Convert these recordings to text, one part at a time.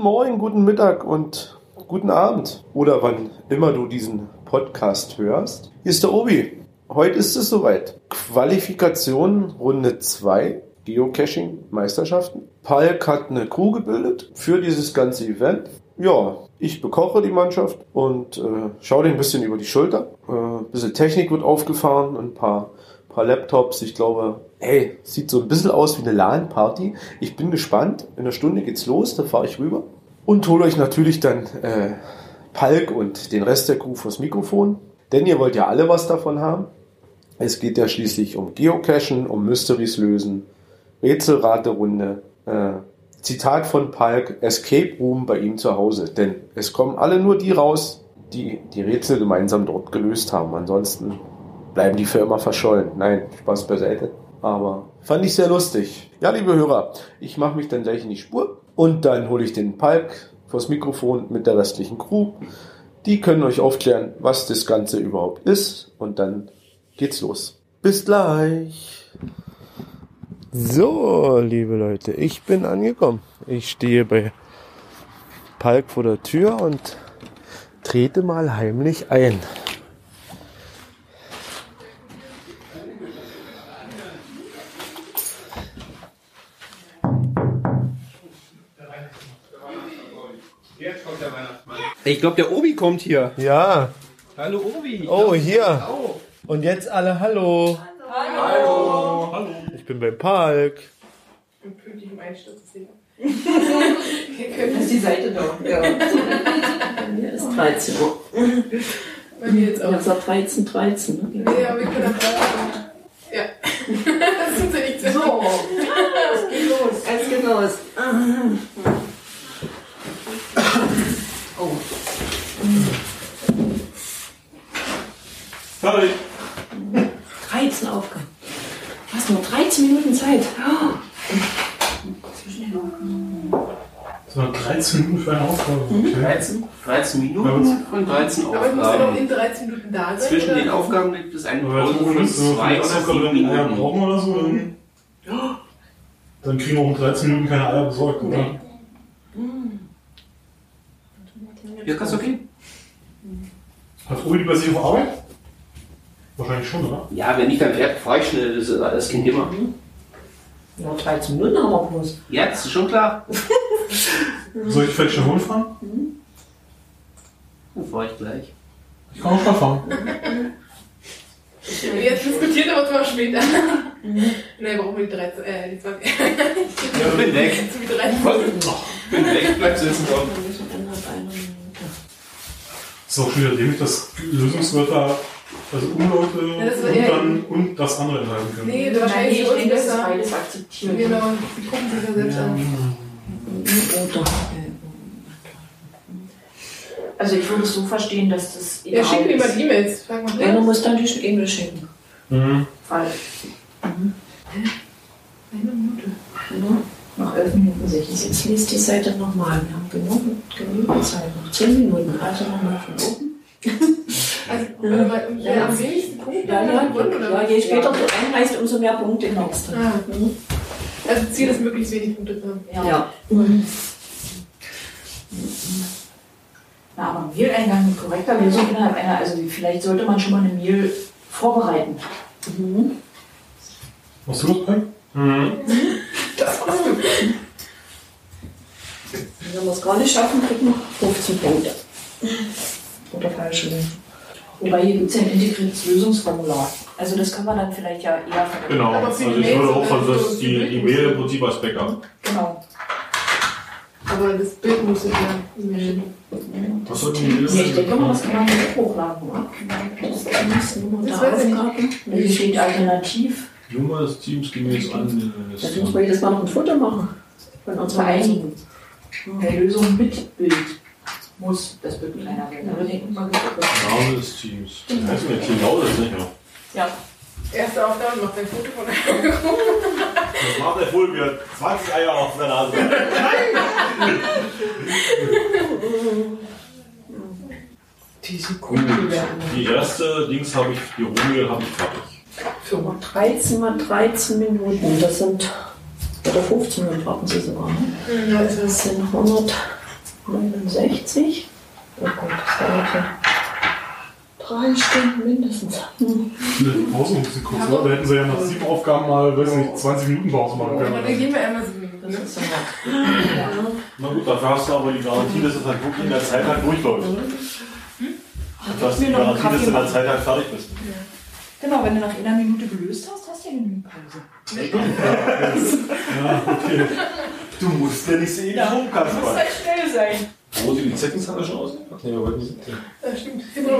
Guten Morgen, guten Mittag und guten Abend. Oder wann immer du diesen Podcast hörst. Hier ist der Obi. Heute ist es soweit. Qualifikation Runde 2. Geocaching-Meisterschaften. Palk hat eine Crew gebildet für dieses ganze Event. Ja, ich bekoche die Mannschaft und äh, schaue den ein bisschen über die Schulter. Äh, ein bisschen Technik wird aufgefahren, ein paar, paar Laptops. Ich glaube, hey, sieht so ein bisschen aus wie eine LAN-Party. Ich bin gespannt. In einer Stunde geht's los, da fahre ich rüber. Und hole euch natürlich dann äh, Palk und den Rest der Crew fürs Mikrofon. Denn ihr wollt ja alle was davon haben. Es geht ja schließlich um Geocachen, um Mysteries lösen, Rätselraterunde, äh, Zitat von Palk, Escape Room bei ihm zu Hause. Denn es kommen alle nur die raus, die die Rätsel gemeinsam dort gelöst haben. Ansonsten bleiben die für immer verschollen. Nein, Spaß beiseite. Aber fand ich sehr lustig. Ja, liebe Hörer, ich mache mich dann gleich in die Spur und dann hole ich den Palk vors Mikrofon mit der restlichen Crew. Die können euch aufklären, was das Ganze überhaupt ist und dann geht's los. Bis gleich. So, liebe Leute, ich bin angekommen. Ich stehe bei Palk vor der Tür und trete mal heimlich ein. Ich glaube, der Obi kommt hier. Ja. Hallo Obi. Oh, hier. Und jetzt alle Hallo. Hallo. Ich bin bei Palk. Und pünktlich um Einsturz ist Das ist die Seite da. Ja. Bei mir ist 13 Uhr. Bei mir jetzt Ich auch. habe gesagt 13, 13. Ne? Ja, wir können auch Ja. das sind sie nicht so. So, es geht los. Es geht los. Oh, 13 Aufgaben. Du hast nur 13 Minuten Zeit. Oh. Das waren 13 Minuten für eine Aufgabe. Okay. 13, 13 Minuten und 13 Aber ich muss ja noch Aufgaben. in 13 Minuten da sein. Zwischen oder? den Aufgaben gibt es eine Pause von uns so zwei eine oder Aufgabe sieben dann Eier Minuten. brauchen oder so. Dann, dann kriegen wir auch in 13 Minuten keine Eier besorgt, oder? Nee. Ja, kannst du okay? Hat Uli bei sich auf Arbeit? Wahrscheinlich schon, oder? Ja, wenn nicht, dann fahre ich schnell. Das ist alles kein Thema. Nur 13 Minuten haben wir bloß. Ja, das ist schon klar. Soll ich vielleicht schon Hund fahren? Dann fahre ich gleich. Ich kann auch schon fahren. Jetzt diskutiert aber zwar später. Ne, brauchen wir die 13, äh, die 20. Ja, bin weg. Zu wie 13. Bin weg, bleib sitzen. Das auch schon wieder dämlich, dass Lösungswörter, also Umlaute Ja, das und dann und das andere enthalten können. Nee, wahrscheinlich ich für uns das ist besser. beides akzeptiert. Genau, die gucken sich ja selbst an. Oder. Also ich würde es so verstehen, dass das Ja, schick mir ist. mal E-Mails. Frag mal. Ja, du musst dann die E-Mail schicken. Mhm. Weil, Eine Minute. ne, nach 11 Minuten 60. Jetzt liest die Seite nochmal. Wir haben genug, genügend Zeit. Noch 10 Minuten. Also nochmal von oben. Also, wer Ja. am wenigsten Punkte Ja, ja, oder ja, je später du einreichst, umso mehr Punkte kriegst du. Ah. Mhm. Also Ziel ist möglichst wenig Punkte zu haben. Ja. Mhm. Na, aber ein Mail-Eingang mit korrekter Lösung innerhalb einer, also vielleicht sollte man schon mal eine Mail vorbereiten. Mhm. Hast du das bei? Wenn wir es gar nicht schaffen, kriegen wir 15 Punkte. Oder falsche Lösung. Wobei hier gibt es ja ein integriertes Lösungsformular. Also das kann man dann vielleicht ja eher verwenden. Genau, Aber also ich würde auch von oder das, so die, die die Mail im Prinzip als Backup. Genau. Aber das Bild muss ich ja E-Mail. Was sollten die Ja, ich denke mal, das kann man nicht hochladen, oder? Das ist Das ich nicht. Aufgaben. Hier steht alternativ Nummer des Teams gemäß an. Jetzt muss man jedes Mal noch ein Foto machen. Von unserer vereinigen. Der Lösung mit Bild muss das Bild kleiner werden. Aber denken wir Name des Teams. Heißt mir genau das nicht mehr. Ja. Erste Aufgabe, macht ein Foto von Das macht der wohl wieder 20 Eier auf der Nase. Diese Gut. Die erste Dings habe ich, die Rohmail habe ich fertig. Firma 13 mal 13 Minuten. Das sind, oder 15 Minuten warten Sie sogar. Ne? Ja, ist Das es. sind 100, 69. Oh Gott, das dauert ja drei Stunden mindestens. Hm. Die Pause ein bisschen kurz, oder? Da hätten sie ja nach sieben Aufgaben mal, weiß nicht, 20 Minuten Pause machen Aber dann können. gehen wir einmal sieben Minuten. Das Ne? ist ja Na gut, dafür hast du aber die Garantie, dass es halt wirklich in der Zeit halt durchläuft. Du hast die mir noch einen Garantie, dass du in der Zeit halt fertig bist. Genau, wenn du nach einer Minute gelöst hast, hast du ja genügend Pause. Ja, okay. Du musst ja nicht so ewig Ja. rum, Muss Kasper. halt schnell sein. Wo sieht die Zeckenzange schon aus? Ach nee, wir wollten siebte. Ja, stimmt. Genau.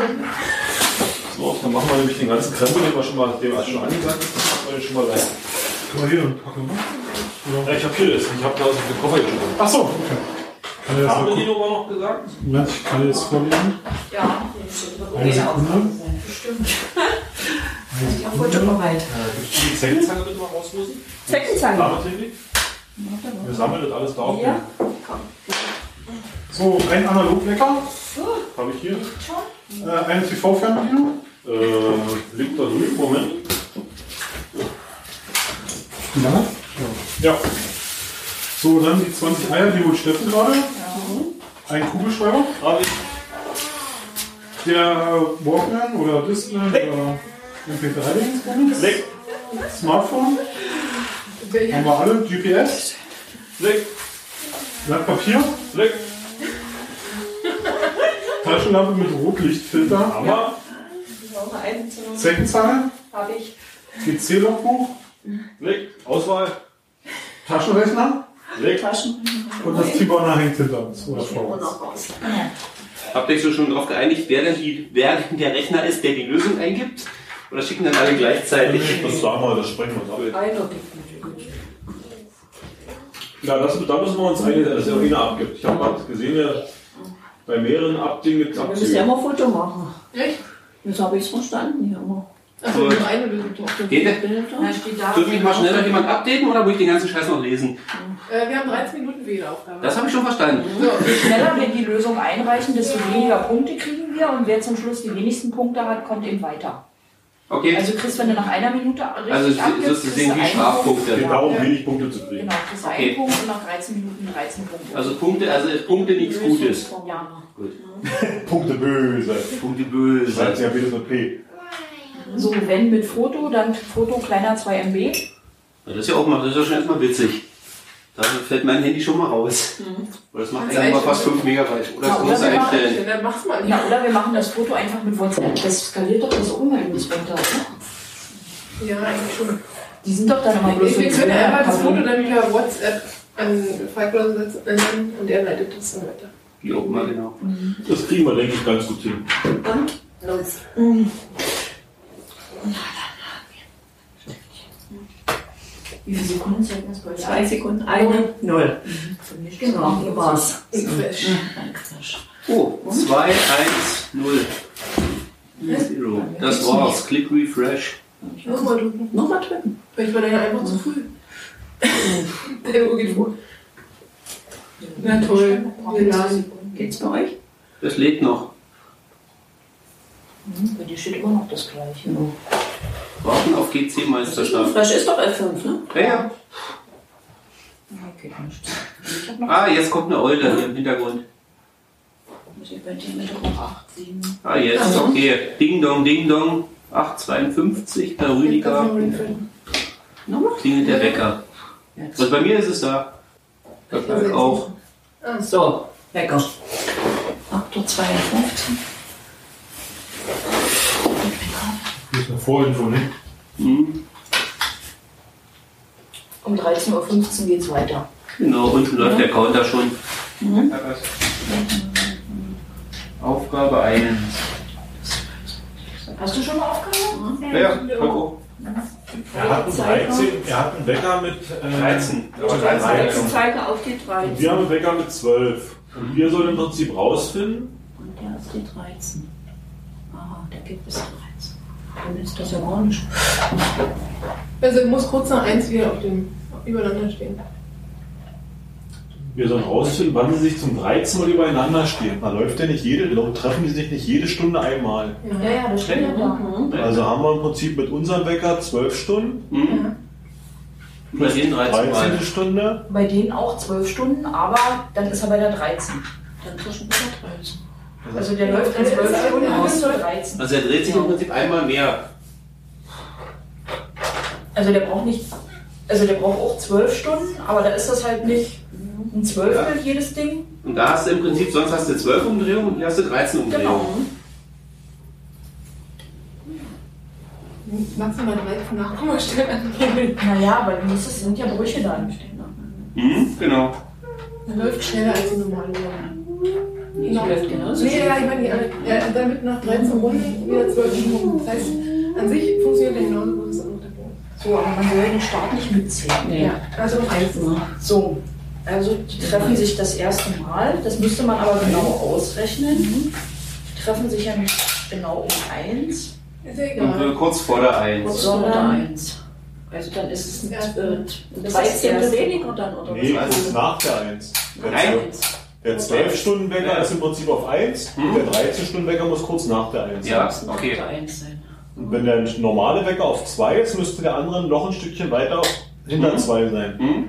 So, dann machen wir nämlich den ganzen Krempel, den wir schon mal, den wir schon angesagt haben, machen wir den schon mal rein. Kann man hier einen Packen machen? Ja, ich hab hier das. Ich hab da aus dem Koffer jetzt schon. Achso, okay. Kann ich das Haben mal wir die? Nummer noch gesagt? Moment, ich kann jetzt vorlesen. Ja, Eine Sekunde. bestimmt. Ich habe heute Sekunde. bereit. Du die Zeckenzange bitte mal rauslösen? Zeckenzange. Wir sammeln das alles da auf Ja. So, ein Analogwecker, den. Hab ich hier. äh, eine TV-Fernbedienung. Äh, liegt da drüben. Moment. Ja. Ja. So, dann die 20 Eier, die holt Steffen gerade. Ein Kugelschreiber. Hab ich. Der Walkman oder Discman oder MP3-Dings. Leck. Smartphone. Haben wir alle. GPS. Leck. Blatt Papier. Leck. Taschenlampe mit Rotlichtfilter. Hammer. Zeckenzange. Habe ich. GC-Logbuch. Leck. Auswahl. Taschenrechner. Leck. Und das Tiboner hängt hinter uns. Oder vor uns. Habt ihr euch so schon darauf geeinigt, wer denn, die, wer denn der Rechner ist, der die Lösung eingibt? Oder schicken dann alle gleichzeitig? Das sagen wir, das sprechen wir uns ab. Einer gibt natürlich. Ja, das, da müssen wir uns einigen, dass er einer abgibt. Ich habe gerade gesehen, ja, bei mehreren Abdingen gibt es Wir müssen ja immer ein Foto machen. Echt? Jetzt habe ich es verstanden. Hier immer. Achso, nur eine Lösung. Geht der? Wird mich mal schneller jemand updaten oder muss ich den ganzen Scheiß noch lesen? Äh, wir haben 13 Minuten für jede Aufgabe. Das habe ich schon verstanden. Je schneller wir die Lösung einreichen, desto weniger Punkte kriegen wir und wer zum Schluss die wenigsten Punkte hat, kommt eben weiter. Okay, Also kriegst, wenn du nach einer Minute richtig also abgibst, so sehen du wie einen Strafpunkte. Ja. darum, wenig Punkte zu Punkt. kriegen. Genau, kriegst Okay. einen Punkt und nach 13 Minuten 13 Punkte. Also Punkte, also Punkte nichts Gutes. Ja. Punkte böse. Punkte böse. heißt ja bitte mit P. So, wenn mit Foto, dann Foto kleiner 2 MB. Das ist ja auch mal, das ist ja schon erstmal witzig. Da fällt mein Handy schon mal raus. Weil das macht eigentlich mal fast 5 Megabyte. Oder Ja, das oder wir machen-. Dann mach's mal nicht. Ja, oder wir machen das Foto einfach mit WhatsApp. Das skaliert doch das unheimlich runter. Ne? Ja, eigentlich schon. Die sind doch dann immer bloß Wir, können einfach das Foto dann per WhatsApp an Falkbrowser setzen und er leitet das dann weiter. Wie auch immer, genau. Das kriegen wir, denke ich, ganz gut hin. Und los. Wie viele Sekunden zeigt das bei euch? Zwei Sekunden. Eine. Null. Genau, hier war's. Oh, 2, 1, 0. Zero. Das war's. Click Refresh. Nochmal drücken. Nochmal drücken. Vielleicht war der einfach zu früh. Der Uhr geht vor. Na toll. Geht's bei euch? Das lädt noch. Bei dir steht immer noch das Gleiche. Warten auf GC-Meisterschaft. Fresh ist doch F5, ne? Ja, ja. Okay, Ah, jetzt kommt eine Eule hier im Hintergrund. muss ich bei dir mit noch 8, 7. Ah, jetzt, Also. okay. Ding Dong, Ding Dong. 852, der Rüdiger. Klingelt der Wecker. Jetzt. Also bei mir ist es da. Das bleibt auch. So, Wecker. 8.52 Uhr. Das ist eine Vorinfo, ne? Hm, Um 13.15 Uhr geht es weiter. genau, unten läuft der Counter schon. Aufgabe 1. Hast du schon eine Aufgabe? Ja, ja. Er hat einen 13, er hat einen Wecker mit äh, 13. Aber 13. Jetzt zeige auf die Und 13. wir haben einen Wecker mit 12. Und wir sollen im Prinzip rausfinden, Und der ist die 13. Aha, der geht bis 13. Dann ist das ja gar nicht. Also muss kurz nach eins wieder auf dem übereinander stehen. wir sollen rausfinden, wann sie sich zum 13 Mal übereinander stehen. Da läuft ja nicht jede, treffen die sich nicht jede Stunde einmal. Ja, ja, das steht ja. Mhm. Also haben wir im Prinzip mit unserem Wecker 12 Stunden, Hm. Bei den 13 13. Mal. Stunde. Bei denen auch 12 Stunden, aber dann ist er bei der 13. Dann zwischen 113. Also der läuft in Ja, 12 das ist Stunden 13. Also er dreht sich im Prinzip einmal mehr. Also der braucht nicht, also der braucht auch 12 Stunden, aber da ist das halt nicht ein Zwölftel jedes Ding. Und da hast du im Prinzip, sonst hast du 12 Umdrehungen und hier hast du 13 Umdrehungen. Genau. Maximal 13 Nachkommastellen angeben. Naja, aber du musst, es sind ja Brüche dann. Mhm, genau. Dann läuft schneller als die normale Uhr. Die läuft genauso. Nee, ja, ich meine, ja, damit nach 13 Runden wieder 12 Stunden. Das heißt, an sich funktioniert der genauso gut, ist auch noch der. So, aber man soll den Start nicht mitzählen. Ja, also eins. So, also die treffen sich das erste Mal. Das müsste man aber genau ausrechnen. Die treffen sich ja nicht genau um eins, Ist ja Und egal. äh, kurz vor der 1. sondern eins. Also dann ist es ein, Ja. äh, Das 13. erste. weniger dann, oder Nee, was? kurz nach der 1. Nein. Der 12-Stunden-Wecker ist im Prinzip auf 1 Hm. und der 13-Stunden-Wecker muss kurz nach der 1 Ja, sein. okay. Eins sein. Und wenn der normale Wecker auf 2 ist, müsste der andere noch ein Stückchen weiter hinter Mhm. 2 sein. Hm?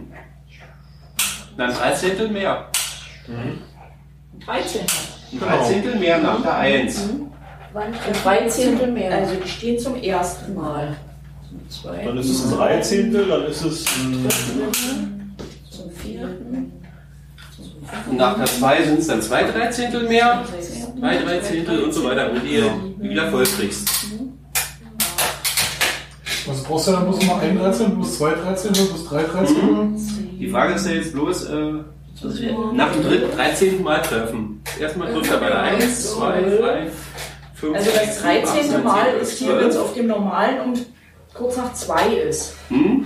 Dann 13 mehr. 13. Ein 13 mehr nach der 1. Ein 13. mehr. Also die stehen zum ersten Mal. Zum zweiten. Dann ist es ein Dreizehntel, dann ist es ein Zum vierten. Und nach der 2 sind es dann 2 13 mehr, 3 13 und so weiter, wenn du wieder voll kriegst. Also brauchst du dann bloß mal ein 13, plus zwei 13, plus drei 13? Die Frage ist ja jetzt bloß, äh, nach dem dritten, 13. Mal treffen. Erstmal trifft er bei der 1, 2, 3, 5, Also das 13. Mal ist hier, wenn es auf dem normalen um kurz nach 2 ist. Hm?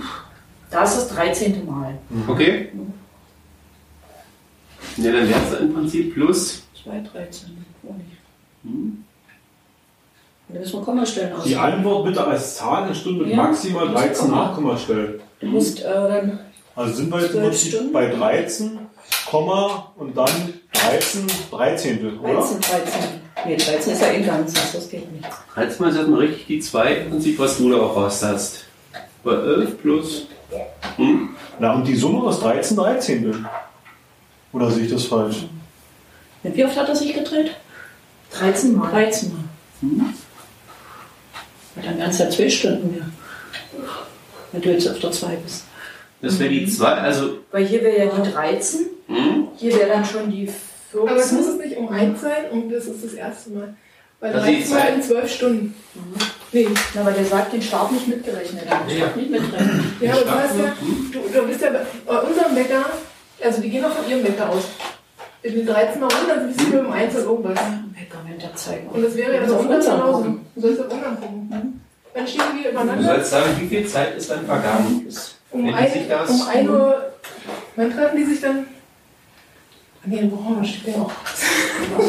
Da ist das 13. Mal. Okay. Ja, dann wäre es im Prinzip plus. 2, 13. Oh nicht. Hm? Da müssen wir Kommastellen aus. Die Antwort bitte als Zahl in Stunde mit Ja, maximal muss 13 Komma. Nachkommastellen. Du musst äh, dann Also sind wir jetzt im 12 Prinzip Stunden. bei 13, Komma und dann 13 Dreizehntel, oder? 13, 13. Nee, 13 ist ja in Ganzes, das geht nicht. Halt's mal erstmal richtig die 2 im Prinzip, was du da auch raus hast. Bei 11 plus. Hm? Na, und die Summe aus 13 Dreizehntel. Oder sehe ich das falsch? Wie oft hat er sich gedreht? 13 Mal. 13 Mal. Hm? Dann wären es ja 12 Stunden mehr. Wenn du jetzt auf der 2 bist. Das wäre die 2, also. Weil hier wäre ja die 13, Hm? hier wäre dann schon die 14. Aber es muss es nicht um eins sein und das ist das erste Mal. Weil Also die 13 Mal zwei- in 12 Stunden. Nee. Na, aber der sagt, den Start nicht mitgerechnet. Den Ja. Start nicht mitrechnen. Ja, aber du hast ja, du, du bist ja bei unserem Wecker, also die gehen auch von ihrem Wecker aus. In den 13 Mal runter sind sie mit dem 1 und irgendwas. Wecker, der zeigen. Und das wäre ja Also so unseren genauso. gucken. Du sollst auf unseren gucken. Dann stehen wir Du übereinander. sollst sagen, wie viel Zeit ist dann vergangen? Um wenn die ein, sich das- um ein Uhr. Wann treffen die sich dann? Ah, Nee, boah, steht ja auch.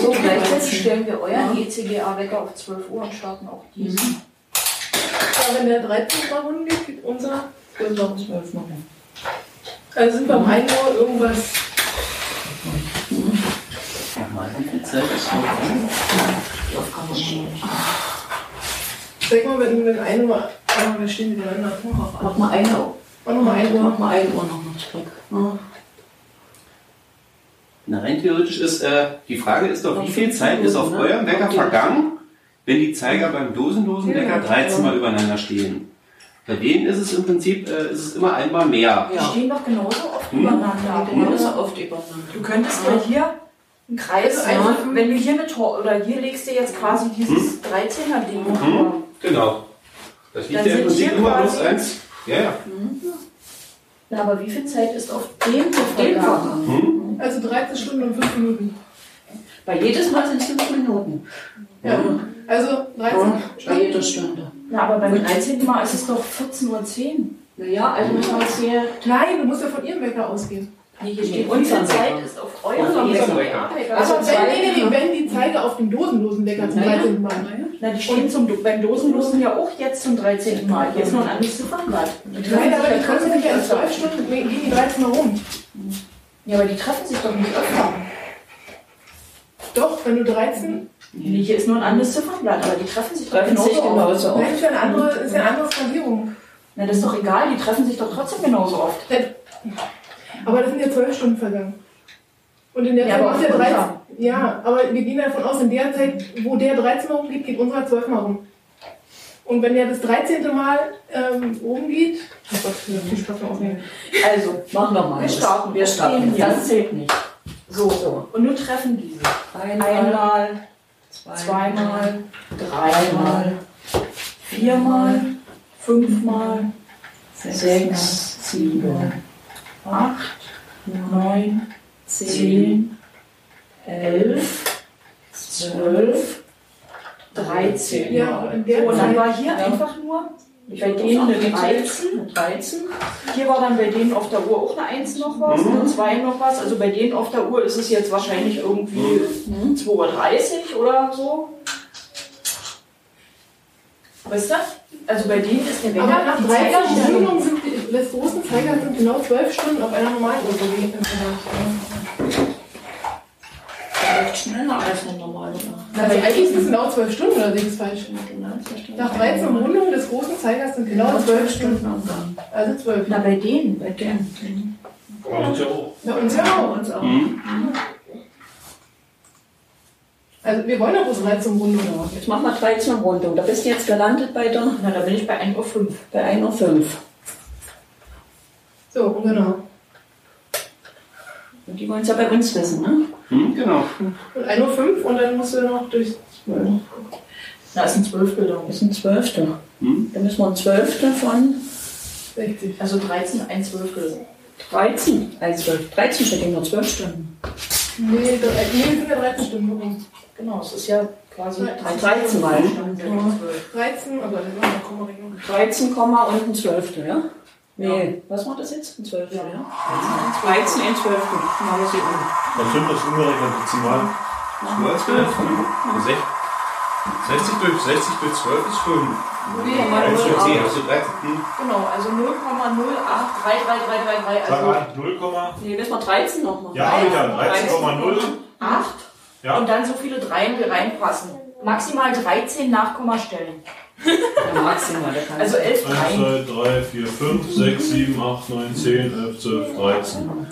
So, gleichzeitig stellen wir euren ECGA-Wecker auf 12 Uhr und starten auch diesen. Ja, wenn der 13 Mal Runden geht, geht unser. 12 Uhr 12 Mal. Also sind wir um 1 Uhr irgendwas. Nochmal, wie viel Zeit ist nicht. Sag mal, wenn, wenn 1 Uhr. Ah, wir stehen miteinander. Mach mal eine Uhr. Mach nochmal 1 Mach Uhr. mal eine Uhr noch mal zurück. Ja. Na, rein theoretisch ist, äh, die Frage ist doch, wie viel Zeit ist auf eurem Wecker vergangen, wenn die Zeiger beim dosenlosen Wecker 13 Mal übereinander stehen? Bei denen ist es im Prinzip, äh, ist es immer einmal mehr. Die stehen doch genauso oft Hm. übereinander. Genauso oft übereinander. Du könntest ja hier einen Kreis Also Wenn du hier mit Tor oder hier legst du jetzt quasi dieses 13er Ding. Hm? Genau. Das liegt Dann ja im sind Prinzip hier immer bloß eins. Ja, ja. Na, aber wie viel Zeit ist auf dem vergangen? Hm? Also 13 Stunden und 5 Minuten. Bei jedes Mal sind es 5 Minuten. Ja. Also 13 Bei jeder Stunde. Na, aber beim 13. Mal ist es doch 14.10 Uhr. Naja, also muss man es hier. Nein, du musst ja von ihrem Wecker ausgehen. Nee, hier steht, viel Zeit ist auf eurem Wecker. Also Also wenn, nee, nee, wenn die Zeiger auf dem dosenlosen Wecker zum Naja. 13. Mal. Na, die stehen zum, beim Dosenlosen ja auch jetzt zum 13. Mal. Jetzt nur ein anderes Ziffernblatt. Nein, aber die treffen sich ja in 12 öfter. Stunden, gehen die 13 Mal rum. Ja, aber die treffen sich doch nicht öfter. Doch, wenn du 13. Nee, hier ist nur ein anderes Ziffernblatt, aber die treffen sich doch genauso. oft. Nein, ist ja eine andere, ist eine andere Skalierung. Na, das ist doch egal, die treffen sich doch trotzdem genauso oft. Aber das sind ja 12 Stunden vergangen. Und in der Ja, Zeit aber macht der auf 13. unserem. Ja, aber wir gehen davon aus, in der Zeit, wo der 13 Mal rumgeht, geht unserer 12 Mal rum. Und wenn der das 13. Mal ähm, rumgeht, oh Gott, viel beim Aufnehmen. Also, machen wir mal. Wir starten. Wir starten. Das zählt nicht. So, So. Und nun treffen diese. Einmal, Einmal, zweimal, dreimal, viermal, fünfmal, sechs, sieben, acht, neun, zehn, elf, zwölf, dreizehn. Ja, und dann war hier einfach nur bei denen eine eine 13. Eine 13. Hier war dann bei denen auf der Uhr auch eine 1 noch was, Mhm. eine 2 noch was. Also bei denen auf der Uhr ist es jetzt wahrscheinlich irgendwie Mhm. 2.30 Uhr oder so. Weißt du? Also bei denen ist der aber Wecker nach die 13 Zeigerstellung. Minuten sind die, des großen Zeigers sind genau 12 Stunden auf einer normalen Uhr Vielleicht schneller als eine normale. oder? Also eigentlich sind es genau 12 Stunden, oder sehe ich falsch? Genau, zwei Stunden. Nach 13 Rundungen des großen Zeigers sind genau 12 Stunden. Stunden. Also 12. Na, bei denen. Bei denen. Bei uns ja auch. Bei uns ja auch. uns auch. Mhm. Also wir wollen ja bloß 13 Rundungen. Jetzt machen wir 13 Rundung. Da bist du jetzt gelandet bei der Na, da bin ich bei 1.05 Uhr. bei 1.05 Uhr. So, genau. Die wollen es ja bei uns wissen, ne? Hm, genau. Und 1.05 Uhr und dann musst du noch durch 12. Da ist ein Zwölftel da. Das ist ein Zwölfte. Hm? Da müssen wir ein Zwölfte von 60. Also 13, ein Zwölftel. 13. Also 12. 13 steht ja nur 12 Stunden. Nee, nee, wir sind ja 13 Stunden rum. Genau, es ist ja quasi 13 mal. 13, aber Kommarechnung. 13, Komma und ein Zwölftel, ja? Nee, was war das jetzt? Ein Zwölftel, ja? 13, ein Zwölftel. Machen wir sie um. Was sind das umgerechnet Dezimal? 12, 60 durch 60 durch 12 ist 5. Nee, 1 durch 10 hast du 13. Hm. Genau, also 0,0833333. Sag Also mal, 0, Nee, müssen wir 13 noch machen. ja, habe ich ja, 13,0. 8 Ja. und dann so viele Dreien, wie reinpassen. Maximal 13 Nachkommastellen. Ja, maximal, der kann. Also 11 1, Dreien. 2, 3, 4, 5, 6, 7, 8, 9, 10, 11, 12, 13.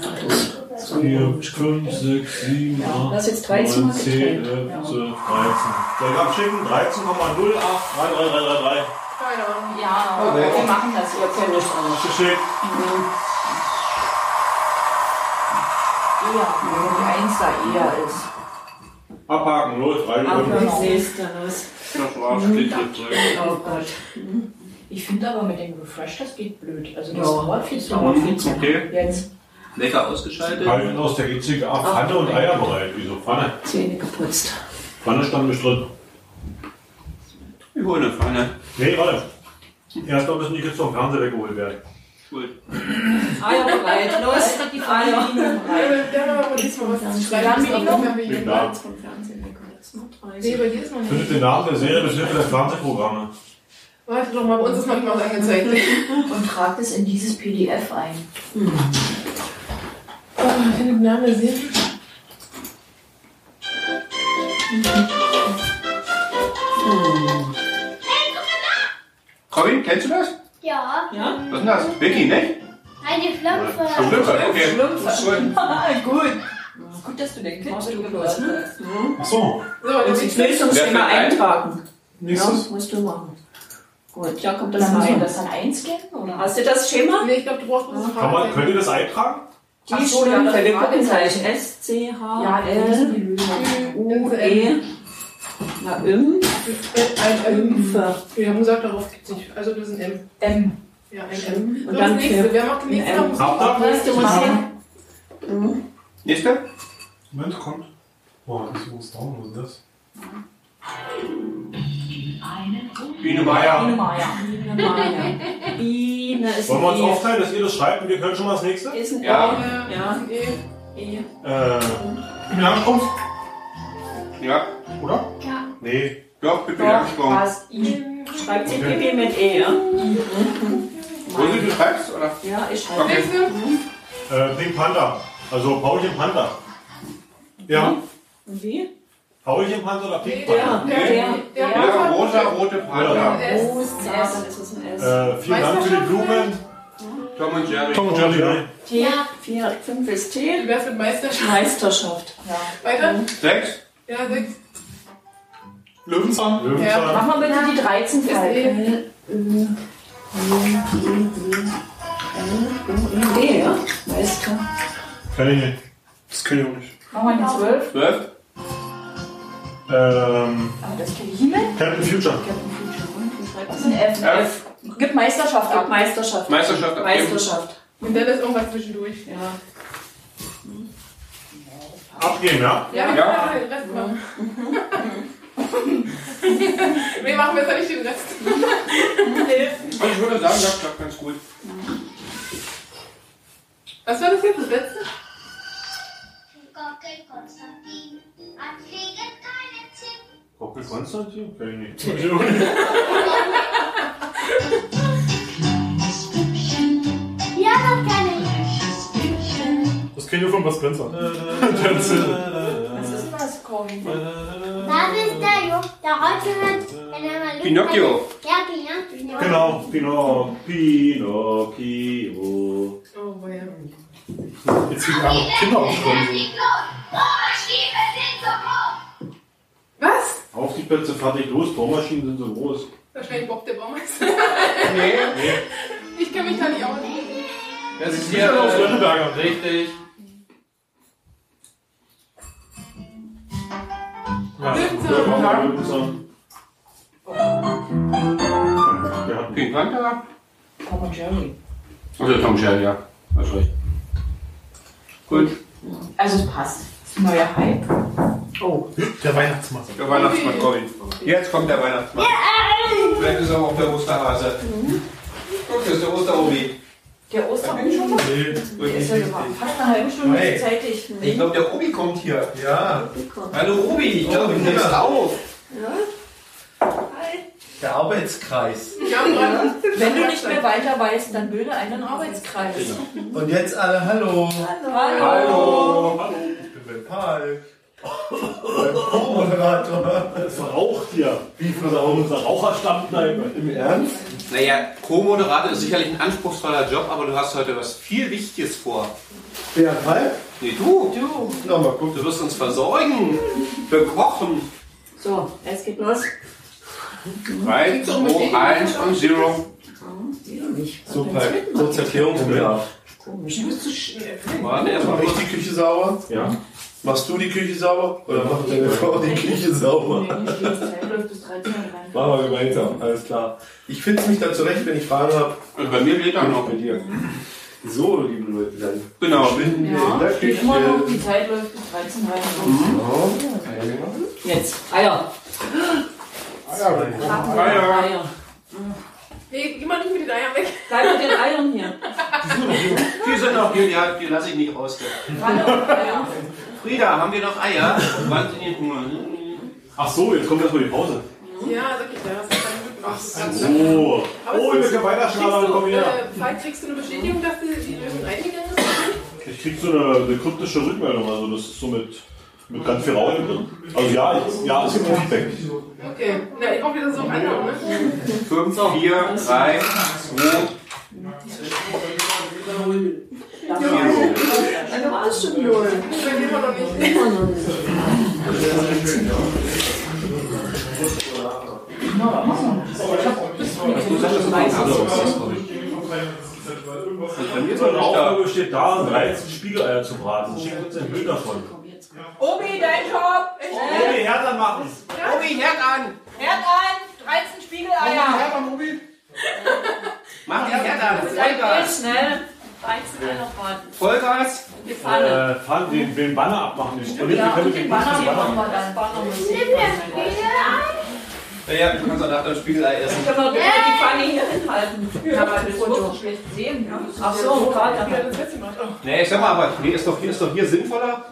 4, 5, 6, 7, 8, Das ist jetzt 13 9, mal 10, getrennt. 11, Ja. 12, 13. Soll ich abschicken? 13,083333. Keine Ahnung. Ja, Okay. wir machen das Ihr kennt es auch. Geschickt. Eher, wenn die 1 da eher ist. Abhaken, los, Ach, Minuten. ich da los. Das war's. Klick, klick, klick. Oh Gott. Ich finde aber mit dem Refresh, das geht blöd. Also das Ja. dauert viel zu lange. viel zu Okay. Jetzt. Wecker ausgeschaltet. Halten aus der Gitzige ab. Pfanne und Eier bereit. Wieso Pfanne? Zähne geputzt. Pfanne stand nicht drin. Ich hole eine Pfanne. Nee, warte. Erstmal müssen die Kids vom Fernseher weggeholt werden. Gut. Eier bereit, los. Die Eier. Fernbedienung Ja, aber haben diesmal was zu schreiben. Haben wir Wegen hier. da. Vom Fernsehen weg. Das ist noch Nee, 30. bei dir ist noch Findet nicht. den Namen der Serie bis Hilfe der Fernsehprogramme. Warte doch mal, bei uns ist manchmal was angezeigt. Und tragt es in dieses PDF ein. Oh, ich finde den Namen der Serie. Robin, kennst du das? Ja, Ja? Was ist denn das? Vicky, ne? eine Schlümpfe. Schlümpfe, okay. Gut. Gut. Gut, dass du den bloß, ne? hast. Achso, So, jetzt willst du Wer uns ein? eintragen. Ja, nächstes. musst du machen. Gut, ja, kommt das rein. das dann einscannen, oder? Hast du das Schema? Nee, ich glaube, du brauchst das Kann man, könnt ihr das eintragen? Die Ach so, ja, Schlümpfe, das wir gucken gleich. Fragezeichen. S, C, H, Ja, das ist L, die. U, E. Na, Im, Ein M. Wir haben gesagt, darauf gibt es nicht. Also, das ist ein M. M. Ja, ein M. Und dann das nächste. für- Wer macht den nächsten? Musik? Habt ihr? Hier? Nächste? Moment, kommt. Boah, das muss dauern, was ist das? Biene Meier. Biene Meier. Biene Meier. Biene ist Wollen wir uns aufteilen, dass ihr das schreibt und wir können schon mal das nächste? Ist ein Ja. E. Ja. E. E. Äh, im Langstrumpf, Ja. oder? Ja. Nee. Doch, Pippi Langstrumpf. passt. I. Schreibt sich Pipi mit E, ja? Rosi, du schreibst, oder? Ja, ich schreibe. Okay. Äh, Pink Panther. Also Paulchen Panther. Ja. Und wie? Paulchen Panther oder Pink Der, Panther? der, Der. der, Ja, rosa, rote Panther. Oh. Äh, vielen Dank für die? Blumen. Tom und Jerry. Tom und Jerry, nein. T, 4, 5 ist T. wär's mit Meisterschaft? Meisterschaft. Ja. Weiter? Sechs. Ja, sechs. Löwenzahn? Löwenzahn. Machen wir bitte die 13 Ist Falten. eh. D, ja? Meister. Kenn ich nicht. Das kenn ich auch nicht. Machen wir die 12. Zwölf. Ähm, Aber das kenne ich nicht. Captain Future. Captain Future. Und wie schreibt das denn? F. F. Gib Meisterschaft ab. Meisterschaft. Meisterschaft abgeben. Meisterschaft. Und dann ist irgendwas zwischendurch. Ja. Abgeben, ja? Ja, wir Ja. den Rest machen. Wir machen besser nicht den Rest. Und ich würde sagen, das klappt ganz gut. Was war das jetzt? Das letzte? Gockel Konstantin hat fliegen keine Zinn. Gockel Konstantin? Kenn ich nicht. Ja, das kann ich. Das kenn ich nur von Bud Spencer. Was ist das, Corey? Das ist der Junge, der heute mit, Pinocchio. Ja, Pinocchio. Genau, Pinocchio. Pinocchio. Oh, boy. Jetzt liegen aber Kinder auf groß. Was? Auf die Plätze, fertig, los. Bohrmaschinen sind so groß. Wahrscheinlich Bock der Baumeister. Nee. Ich kenne mich da nicht aus. Das ist Ja, aus hier. Lönneberger. Äh, richtig. Löwenzahn. Löwenzahn. Pink Panther. Tom und Jerry. Also Tom Jerry, ja. Hast recht. Gut. Also es passt. Das ist ein neuer Hype. Oh. Der Weihnachtsmann. Der Weihnachtsmann kommt. Jetzt kommt der Weihnachtsmann. Vielleicht ist er auch der Osterhase. Guck, das ist der Osterobi. Der Ostermann schon? Nee. Der ist ja fast eine halbe Stunde Hey. zeitig. Ich glaube, der Obi kommt hier. Ja, Hallo Obi, ich glaube, du nimmst auf. Der Arbeitskreis. Wenn du nicht mehr weiter weißt, dann bilde einen Arbeitskreis. Und jetzt alle Hallo. Hallo. Ich bin Ben Paul. Co-Moderator. Das verraucht hier. Wie für unser Raucherstammkneipe. Im Ernst? Naja, Co-Moderator ist sicherlich ein anspruchsvoller Job, aber du hast heute was viel Wichtiges vor. Wer Paul? Nee, du. Du. Na, mal gucken. Du wirst uns versorgen. Bekochen. So, es geht los. 3, 2, 1 und 0. Wieder nicht. Super, kurz Erklärungsbedarf. Komisch. Warte, erstmal Mach ich die Küche sauber? Ja. Machst du die Küche sauber? Oder macht deine Frau die Küche sauber? Nee, nicht die Zeit läuft bis 13 Uhr rein. Machen wir gemeinsam, alles klar. Ich finde es mich da zurecht, wenn ich Fragen habe. Und bei mir geht dann noch. Mit dir. So, liebe Leute, dann Genau. verschwinden wir in Ja, der Küche. immer noch, die Zeit läuft bis 13 Uhr rein. Ja. Jetzt. Eier. Eier. Eier. Nee, geh mal nicht mit den Eiern weg. Bleib mit den Eiern hier. Die sind noch hier, die, die lasse ich nicht raus. Eier? Frieda, haben wir noch Eier? Wann sind die Hunger? Ach so, jetzt kommt erstmal die Pause. Ja, sag ich ja. Das ist gut. So. Aber Oh, kriegst wir du- Weihnachtsschaber, komm kriegst du, her. Falk, kriegst du eine Bestätigung, dass die, die Lösung eingegangen ist? Ich krieg so eine, eine kryptische Rückmeldung, also das ist so mit, mit ganz viel Rauschen drin. Also ja, ich, ja, es gibt Feedback. Okay. Ja, ich hoffe, das ist auch angekommen, ne? 5, 4, 3, 2, Also war es schon null. Verlieren wir noch nicht. Immer noch nicht. Bei mir eine steht da, 13 Spiegeleier zu braten. Schickt uns ein Bild davon. Obi, dein Job! Okay, Hertha machen. Obi, Herd an! Herd an! 13 Spiegeleier! Mach Herd an! Seid ihr Vollgas! schnell? 13 Eier braten. Vollgas! Die Pfanne. Äh, fahren den, den Banner abmachen. Den Split, Ja, wir können den den Banner, den machen Banner. wir dann. Banner müssen wir Ja, du kannst danach das Spiegelei essen. Können wir bitte die Pfanne hier hinhalten? Ja, weil das Foto schlecht sehen. Ja. Ach so, gerade. Mal. Nee, ich sag mal, aber nee, ist doch hier, ist doch hier sinnvoller.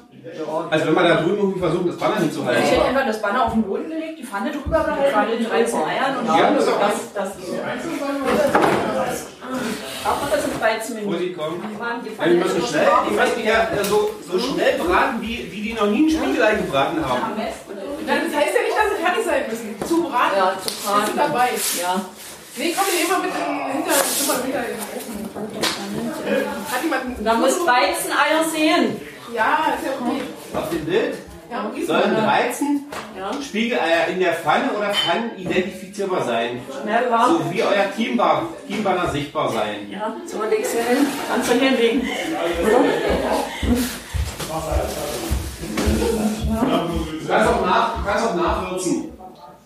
Also wenn man da drüben irgendwie versucht, das Banner Ich hätte hinzuhalten. einfach das Banner auf den Boden gelegt, die Pfanne drüber gehalten, bei den 13 Eiern und Ja, dann das ist auch- das, das geht. Auch noch das in 13 Minuten. Musik kommen. Die die die müssen schnell, die müssen ja äh, so, so schnell braten, wie, wie die noch nie ein Spiegelei gebraten haben. das heißt ja nicht, dass sie fertig sein müssen. Zu braten. Ja, zu Wir braten. sind dabei. Ja. Nee, komm, nehmen mal mit in, hinter, guck mal, hinter den Ofen. Hat jemand Da muss 13 Eier sehen. Ja, ist ja okay. Auf dem Bild Ja, okay. sollen 13 Spiegeleier in der Pfanne oder Pfannen identifizierbar sein. Schnell warm. So wie euer Teambar, Teambanner sichtbar sein. Ja, so legst du hin. Kannst du hinlegen. Du kannst auch, nach, du kannst auch nachwürzen.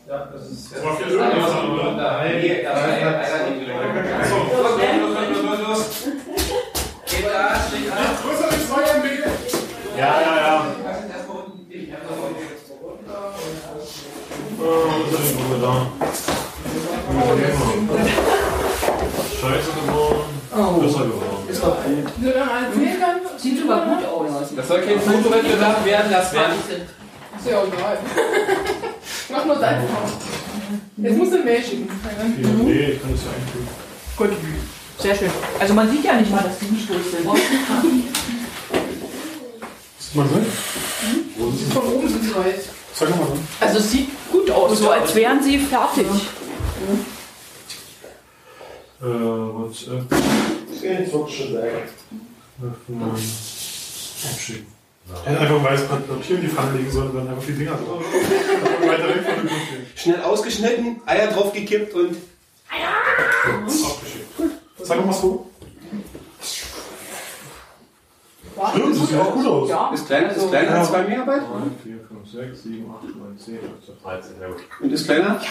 Ja, das ist. Das ist hier, da hat einer den Los, los, los, los, los. Geh mal da, steh an. Ja, ja, ja. Oh, was ist denn da? Scheiße geworden. Besser geworden. Nur dann als Mehlgang. Sieht aber gut aus. Das soll kein Fotowettbewerb werden, das werden. Ist ja auch egal. Mach nur drauf. Jetzt musst du ein Mail schicken. Nee, ich kann das ja einfügen. Gut. Sehr schön. Also man sieht ja nicht mal, dass die nicht durch sind. Ist man drin? Von oben sind sie weiß. Sag mal drin. Also es sieht gut aus, so als wären sie fertig. Äh, wollte schon sagen. Öffnen. Abschicken. Er hätte einfach ein weißes Papier in die Pfanne legen sollen, dann einfach die Dinger drauf. Einfach weiter weg von dem Papier. Schnell ausgeschnitten, Eier draufgekippt und Abgeschickt. Sag doch mal so. Das sieht auch gut aus. Ja. ist kleiner, ist kleiner als zwei Megabyte 3, 4, 5, 6, 7, 8, 9, 10, 11, 12, 13. Ja, gut. und ist kleiner.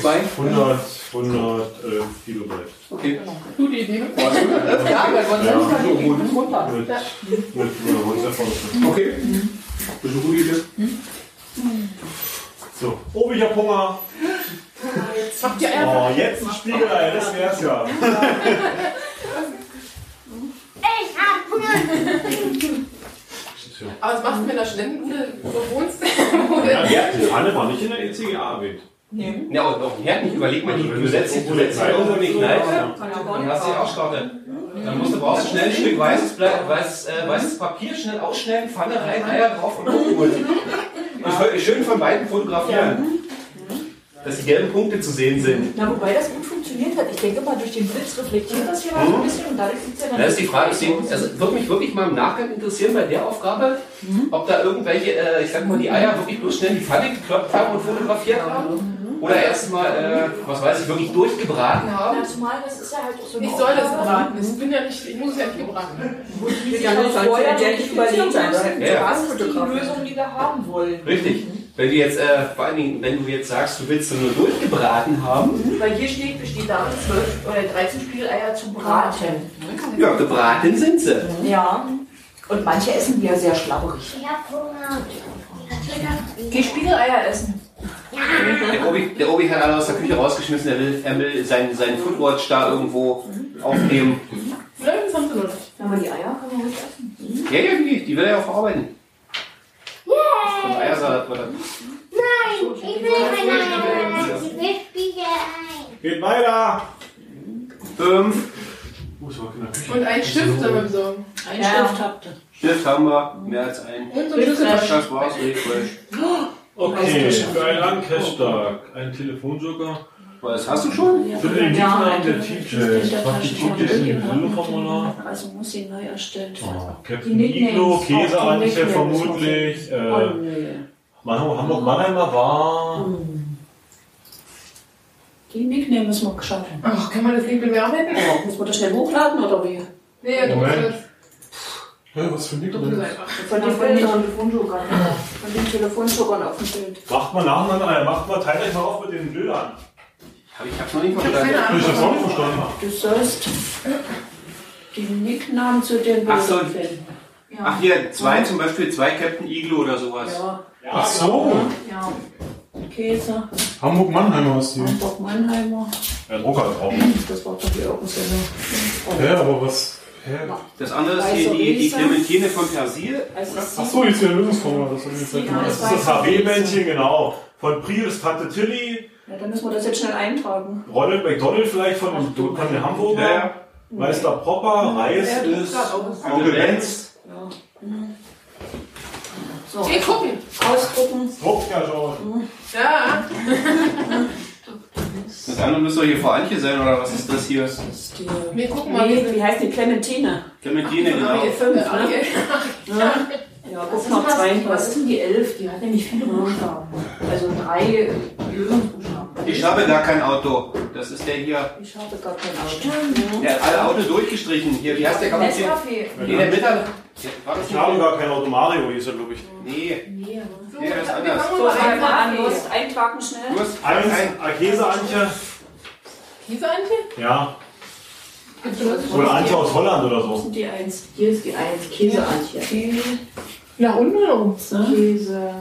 Zwei. 100, 111 Kilobyte. Okay. Gute Idee. Ja, weil sonst Ja, kann so ich gut. nicht runter. Mit, mit WhatsApp Okay. Das ist eine gute Idee. So, oh, ich hab Hunger. Habt ihr Eier? Oh, jetzt ein Spiegelei, das wär's ja. Ich hab Hunger. Aber was machst du mit der Studentenbude, wo du wohnst? Ja, die Pfanne war nicht in der ECGA erwähnt. Ja, und auch Herd nicht. Überleg mal, die- du setzt dich, du setzt dich irgendwo in die Kneipe, dann hast du die Ausstarte. Dann musst du, brauchst du schnell ein Stück weißes, weißes, äh, weißes Papier, schnell ausschneiden, Pfanne rein, Eier drauf und hochholen. Und schön von beiden fotografieren. Dass die gelben Punkte zu sehen sind. Na, wobei das gut funktioniert hat. Ich denke mal, durch den Blitz reflektiert das ja ein bisschen und dadurch sieht es ja dann. Das ist die Frage, deswegen, also würde mich wirklich mal im Nachgang interessieren bei der Aufgabe, ob da irgendwelche, äh, ich sag mal, die Eier wirklich bloß schnell in die Pfanne gekloppt haben und fotografiert haben. Oder erstmal, äh, was weiß ich, wirklich durchgebraten haben. Ja, zumal das ist ja halt auch so Ich soll das braten. Ich bin ja nicht, ich muss es ja nicht gebraten. Die ja nicht vorher ja nicht überlegt sein. Ja. Was ist die Lösung, die wir haben wollen? Richtig. Wenn du jetzt, äh, vor allen Dingen, wenn du jetzt sagst, du willst sie nur durchgebraten haben, Weil hier steht, besteht darin 12 oder 13 Spiegeleier zu braten. ja, gebraten sind sie. Ja. Und manche essen die ja sehr schlaurig. Ich hab Hunger. Geh Spiegeleier essen. Der Obi, der Obi hat alle aus der Küche rausgeschmissen, er will, er will seinen, seinen Foodwatch da irgendwo aufnehmen. Vielleicht haben sie noch nicht. Aber die Eier kann man ruhig essen. Ja, ja, die, die will er ja auch verarbeiten. Und Eiersalat wird er. Nein, ich will keine Eier. Ich will Spiegelei. Geht weiter! Fünf. Oh, es war. Und einen Stift sollen wir besorgen. Ein Ja. Stift habt ihr. Stift haben wir, mehr als ein. Und so ein Schlüsselbein. Das war's, Refresh. Okay, für einen langen Cash-Tag. Ein Telefonjoker. Was hast du schon? Für den Ja, ein- der Teachers. der Mach die Taschenformular. Teachers in dem Formular. Also muss sie neu erstellt werden. Oh, Die Captain Iglo, die Nicknames vermutlich. Oh, Äh, nö. Mannheim- Hamburg-Mannheimer war. Die Nickname müssen wir schaffen. Ach, kann man das Link bearbeiten? Oh, muss man das schnell hochladen oder wie? Nee, du musst. Hä, was für ein Nickname? Von den Telefonjokern. Von den Telefonjokern auf dem Bild. Macht mal nacheinander, macht mal, teilt euch mal auf mit den Bildern. Hab ich hab's noch nicht verstanden. Ich hab's auch nicht verstanden. Du sollst die Nicknamen zu den Ach so. Bildern finden. Ach hier, zwei zum Beispiel, zwei Captain Iglo oder sowas. Ja, Ach so. ja. Käse, Hamburg-Mannheimer ist die. Hamburg Mannheimer. Ja, Drucker drauf. Das war doch die Augenzelle. Hä, aber was? Hä? Das andere ist hier die, die Clementine von Persil. Also Ach so, jetzt hier eine Lösungsformel. Das, hab ich jetzt nicht Ja, gemacht. Das ist das HB-Männchen, genau. Von Prius Tante Tilly. Ja, dann müssen wir das jetzt schnell eintragen. Ronald McDonald vielleicht von, dem- von den Hamburger. Ja. Meister Popper. Reis Ja, du ist. Onkel Benz. Ja. So, Geh gucken. ausdrucken. Druckt ja schon. Ja. Das andere müsste doch hier vor Antje sein, oder was ist das hier? Das ist die. Wir gucken mal, Nee, wie heißt die Clementine? Clementine, genau. Die fünf, ne? Ja. Ja, guck noch was, zwei. was ist denn die 11? Die hat nämlich viele Buchstaben. Also drei Lösungsbuchstaben. Ich habe gar kein Auto. Das ist der hier. Ich habe gar kein Auto. Der hat alle Auto durchgestrichen. Hier, wie heißt der Kapitän? Nescafé. Nee, der Mittag. Ich habe gar kein Auto. Mario hieß er, glaube ich. Nee. Nee, So, Nee, das ist anders. So, mal fang mal an. an. Los, eintragen schnell. Du hast Eins, ein. Käse Antje. Diese Antje? Ja. Oder Antje aus Holland oder so. sind die Eins. Hier ist die 1. Käseantje. Nach unten oder oben? Käse.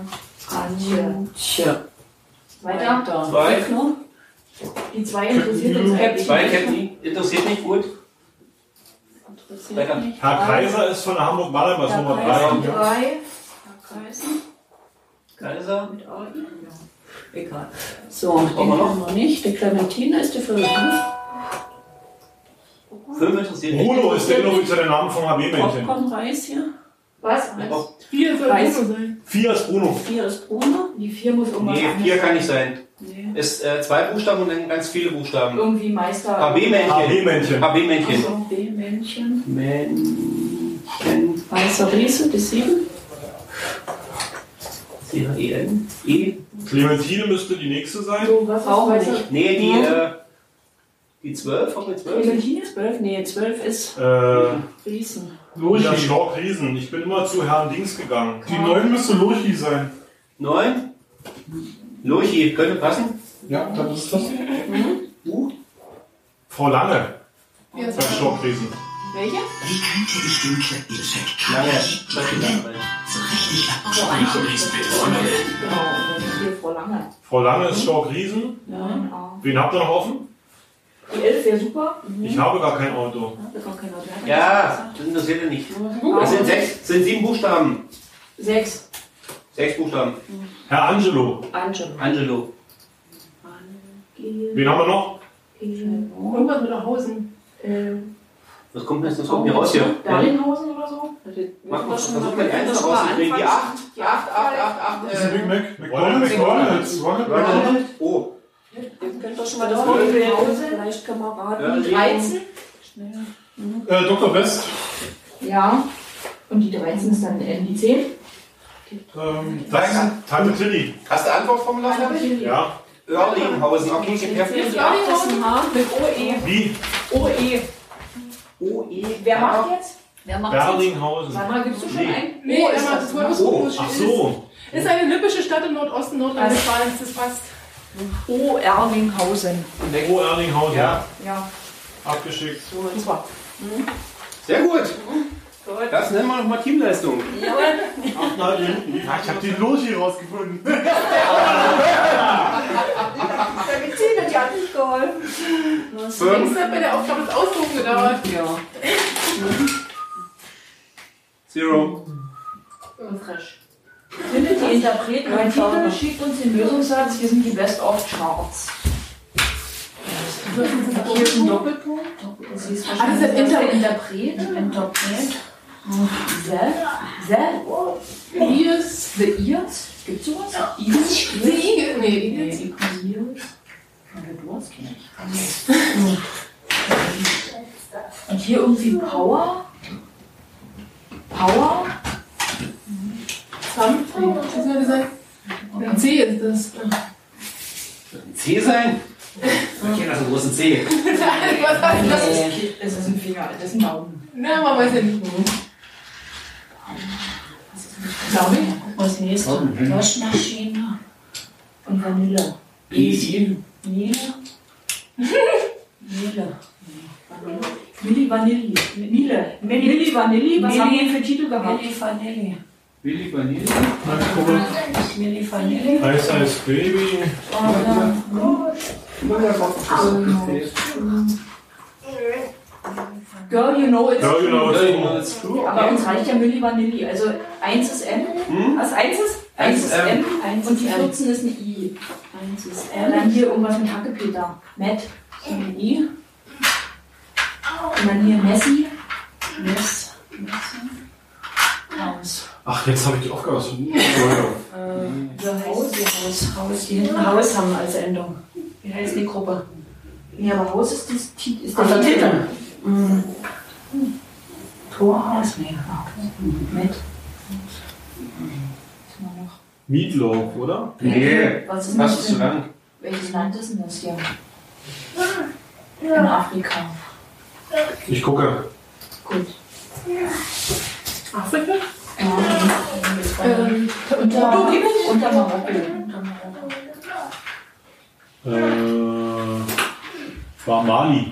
Antje. Weiter. Da. Zwei. Die 2 interessiert uns eigentlich. Zwei Ketten. Interessiert mich gut. Interessiert Weiter. Herr Kaiser ist von der Hamburg Herr Nummer Kaiser. 3. 3. Herr Kaiser. Kaiser. Mit AI? Ja. Egal. So, den Brauchen wir noch? haben wir nicht. Die Clementine ist die fünf. ne? Fünf interessiert mich. Bruno ist der übrigens der Name vom HB-Männchen. Popcorn-Reis hier. Was? Vier soll Weiß. Bruno sein. Vier ist Bruno. Vier ist Bruno. Die 4 muss irgendwas Nee, vier kann nicht sein. Nee. Ist äh, zwei Buchstaben und dann ganz viele Buchstaben. Irgendwie Meister. HB-Männchen. HB-Männchen. HB-Männchen. So, B-Männchen. Männchen. Weißer Riese, die sieben. C-H-E-N. E. Clementine müsste die nächste sein. So, was Auch nicht. Nee, die, äh, die 12, haben wir 12? Clementine? Zwölf? Nee, zwölf ist Äh, Riesen. Ja, Lurchi. Stork Riesen. Ich bin immer zu Herrn Dings gegangen. Die neun müsste Lurchi sein. 9. Lurchi, könnte passen. Ja, dann ist das. Frau Lange. Wer ist Bei das? Stork Riesen. Welche? Lange. Bleib die Lange rein. Genau, und dann hier vor Lange. Frau Lange ist Stork Riesen. Ja. Wen habt ihr noch offen? Die 11 wäre super. Ich habe gar kein Auto. Gar Ja, das interessiert ja nicht. Das sind sechs, sind sieben Buchstaben. 6. Sechs Buchstaben. Herr Angelo. Angelo. Angelo. Wen haben wir noch? Irgendwas mit der Hausen. Äh, Was kommt denn jetzt? Was kommt hier raus hier? Berlinghausen oder so? Mach mal, versuch mal die Eins noch rauszukriegen. Die 8. Die 8, 8, 8, 8. Das ist Big Äh, Mac. McDonalds. McDonald's. Oh. Ihr könnt doch schon mal das Wort wählen. Vielleicht können wir raten. Ja, Die 13? Schnell. Äh, Dr. Best. Ja. Und die 13 ist dann äh, die 10? Ähm, Das Tante Tilly. Hast du Antwortformular fertig? Ja. Erlinghausen. Okay, Die gib her. zehn, die acht ist ein H. Mit OE. Wie? OE. O-E. Wer macht jetzt? Wer macht jetzt? Berlinghausen. Sag mal, gibst du schon Nee. einen? Nee, er macht das. das Wort Ach so. Ist eine lippische Stadt im Nordosten Nordrhein-Westfalens. Das passt. O. Erlinghausen. Oh, Erlinghausen. Ja. Ja, Abgeschickt. super. Sehr gut. Das nennen wir nochmal Teamleistung. Achteinhalb Minuten. ja, ich habe den Lurchi rausgefunden. Der Medizin hat ja nicht geholfen. Fünf. Längst hat bei der Aufgabe das Ausdrucken gedauert. Ja. Zero. Frisch. Findet die Interpreten ein Titel, schickt uns den Lösungssatz, wir sind die Best of Charts. Hier ist ein Doppelpunkt. Ah, das ist Inter- Interpret. Interpret. The. The. Ears. The Ears. Gibt sowas? Ears. The Eagle. Nee, Nee, Eagles. Du hast ich. Und hier irgendwie Power. Power. Thumb. Nee, was soll das sein? Ein C ist das. C sein? Ich kenne das einen großen C. Was heißt das? Das ist ein Finger, das ist ein Daumen. Na, man weiß ja nicht. Glaube ich. Was nächste? Waschmaschine. Und Vanille. Easy. Miele. Miele. Milli Vanilli. Miele. Milli Vanilli. Was Milli. haben wir für Titel gehabt? Milli Vanilli. Willi Vanille. Milli Vanilli. Heiß, heiß Baby. Girl, you know it's genau. Ja, it's true. Aber uns reicht ja Milli Vanilli. Also 1 ist M. Was 1 ist? 1 ist M. Eins Und die ist M. 14 ist eine I. Eins ist Und dann hier irgendwas mit Hackepeter. Matt. M. I. Und dann hier Messi. Mess. Haus. Ach, jetzt habe ich die Aufgabe. The House. Haus. Haus. Die hinten Haus haben als Endung. Wie heißt die Gruppe? Ja, aber Haus ist, das, ist der Titel. Mhm. Torhaus? Nee. Mit. Meatloaf, oder? Nee, Was ist das ist zu lang. Welches Land ist denn das hier? In Afrika. Ich gucke. Gut. Afrika? Ähm, unter, Marokko? unter Marokko. Äh, war Mali.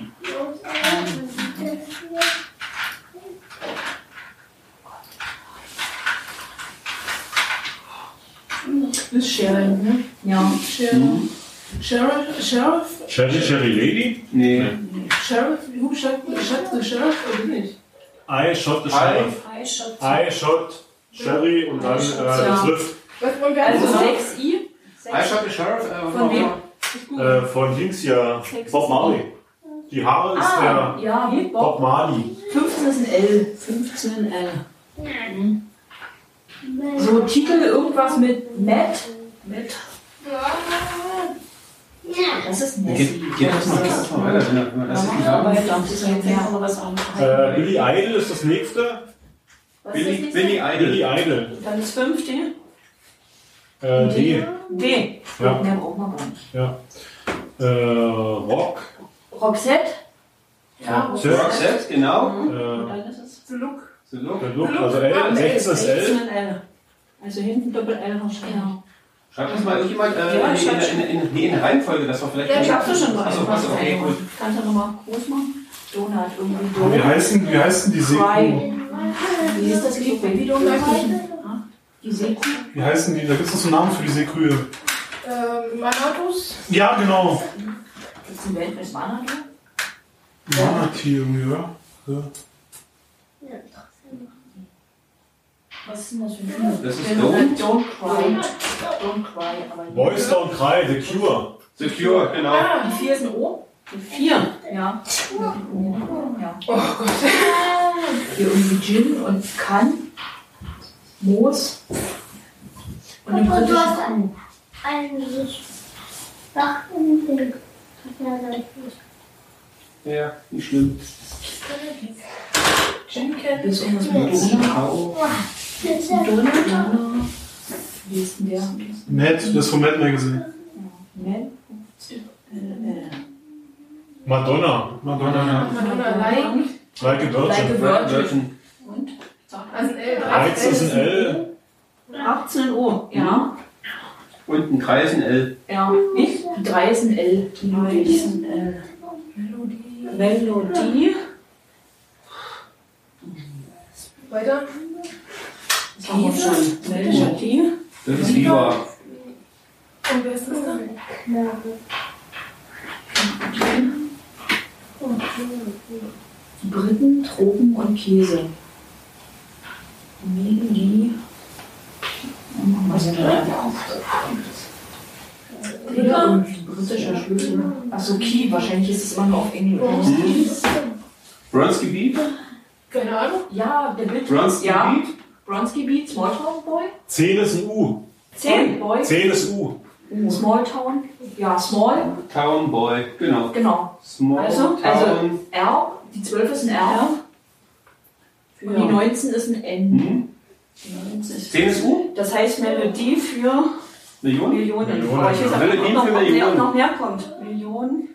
Das ist Sharon, ne? Ja. Sharon. Sheriff, Sheriff, Cherry Cherry Lady? Nee. Sheriff, who shot, shot the sheriff oder nicht? I shot the sheriff. Eisschutz. I shot Sherry und dann äh, Swift. Was wollen wir Also also 6i. I shot the sheriff. Äh, Von wem? Äh, von Dings hier. Bob Marley. Die Haare ist Ah, der ja, Bob Bob. Marley. 15 ist ein L. 15 L. Mhm. So, Titel irgendwas mit Matt. Matt. Das ist Geht, Nessie. geht das mal, geht das mal weiter, wenn wir- wir das nicht haben? Ist. Äh, Billy Idol ist das nächste. Was ist Billy, das Billy nächste? Billy Idol. Idol. Dann ist 5 D. Äh, D. D. Ja. Mehr brauchen wir gar nicht. Ja. Äh, Rock. Roxette. Ja, Roxette. Roxette, genau. Und Äh, dann ist es The Look. So, look. der Look, also L, 16 ist L. 16 L. Also hinten Doppel L wahrscheinlich. Ja. Schreibt das mal irgendjemand äh, Ja, in, in, schon. in, in, in Reihenfolge, dass wir vielleicht. Ja, ich hab's doch schon Achso, mal. achso, okay, gut. Kannst du nochmal groß machen? Donut irgendwie Wie Donut. heißen, wie heißen die Seekuh? Wie ist das Lied? Baby Donut? Die Seekuh? Wie heißen die? Da gibt es noch so einen Namen für die Seekühe. Ähm, Manatus. Ja, genau. Gibt es eine Welt mit Manado? Manatee irgendwie, oder? Ja. Was ist denn das für ein? Das ist Don't, Don't. don't Cry. Don't Cry. Aber Boys Don't Cry, The Cure. Secure, genau. Ah, die 4 ist ein O? Die 4. Ja. ja. Oh Gott. Hier irgendwie Gin und Kann. Moos. Und eine Und du hast Kuh. eigentlich Sachen. Ja, nicht schlimm. Das ist irgendwas mit Donau. Donau. Wie ist denn der? Ned, das ist vom Mad Magazine. Ne? Äh, äh. Madonna. Madonna, ja. Madonna Like. Like a Like a Virgin. Virgin. Virgin. Und? Also ein L. Heiz ist ein L. 18 Uhr. Ja. Und ein Kreis, ein L. Ja. Nicht? 3 ist ein L. 3 ist ein L. Melodie. Weiter. Das wir schon. Melodie. Das ist Viva. Und wer ist das dann? Briten, Tropen und Käse. Melodie. Was ist da? Dritter. Britischer Schlüssel. Achso, Key. Wahrscheinlich ist es immer nur auf Englisch. Bronski Beat. Keine Ahnung. Ja, der Bit. Bronski Ja. Beat. Bronski Beat, Smalltown Boy. 10 ist ein U. 10 Boy. 10 ist U. Smalltown. Ja, Small. Town Boy. Genau. Genau. Small Also, Town. also R. Die 12 ist ein R. Und die 19 ist ein N. Hm? Die 19 ist 10 ist U. Das heißt Melodie für Millionen. Millionen. Millionen, ich weiß ja. aber Melodien noch, für Millionen. noch mehr kommt. Millionen.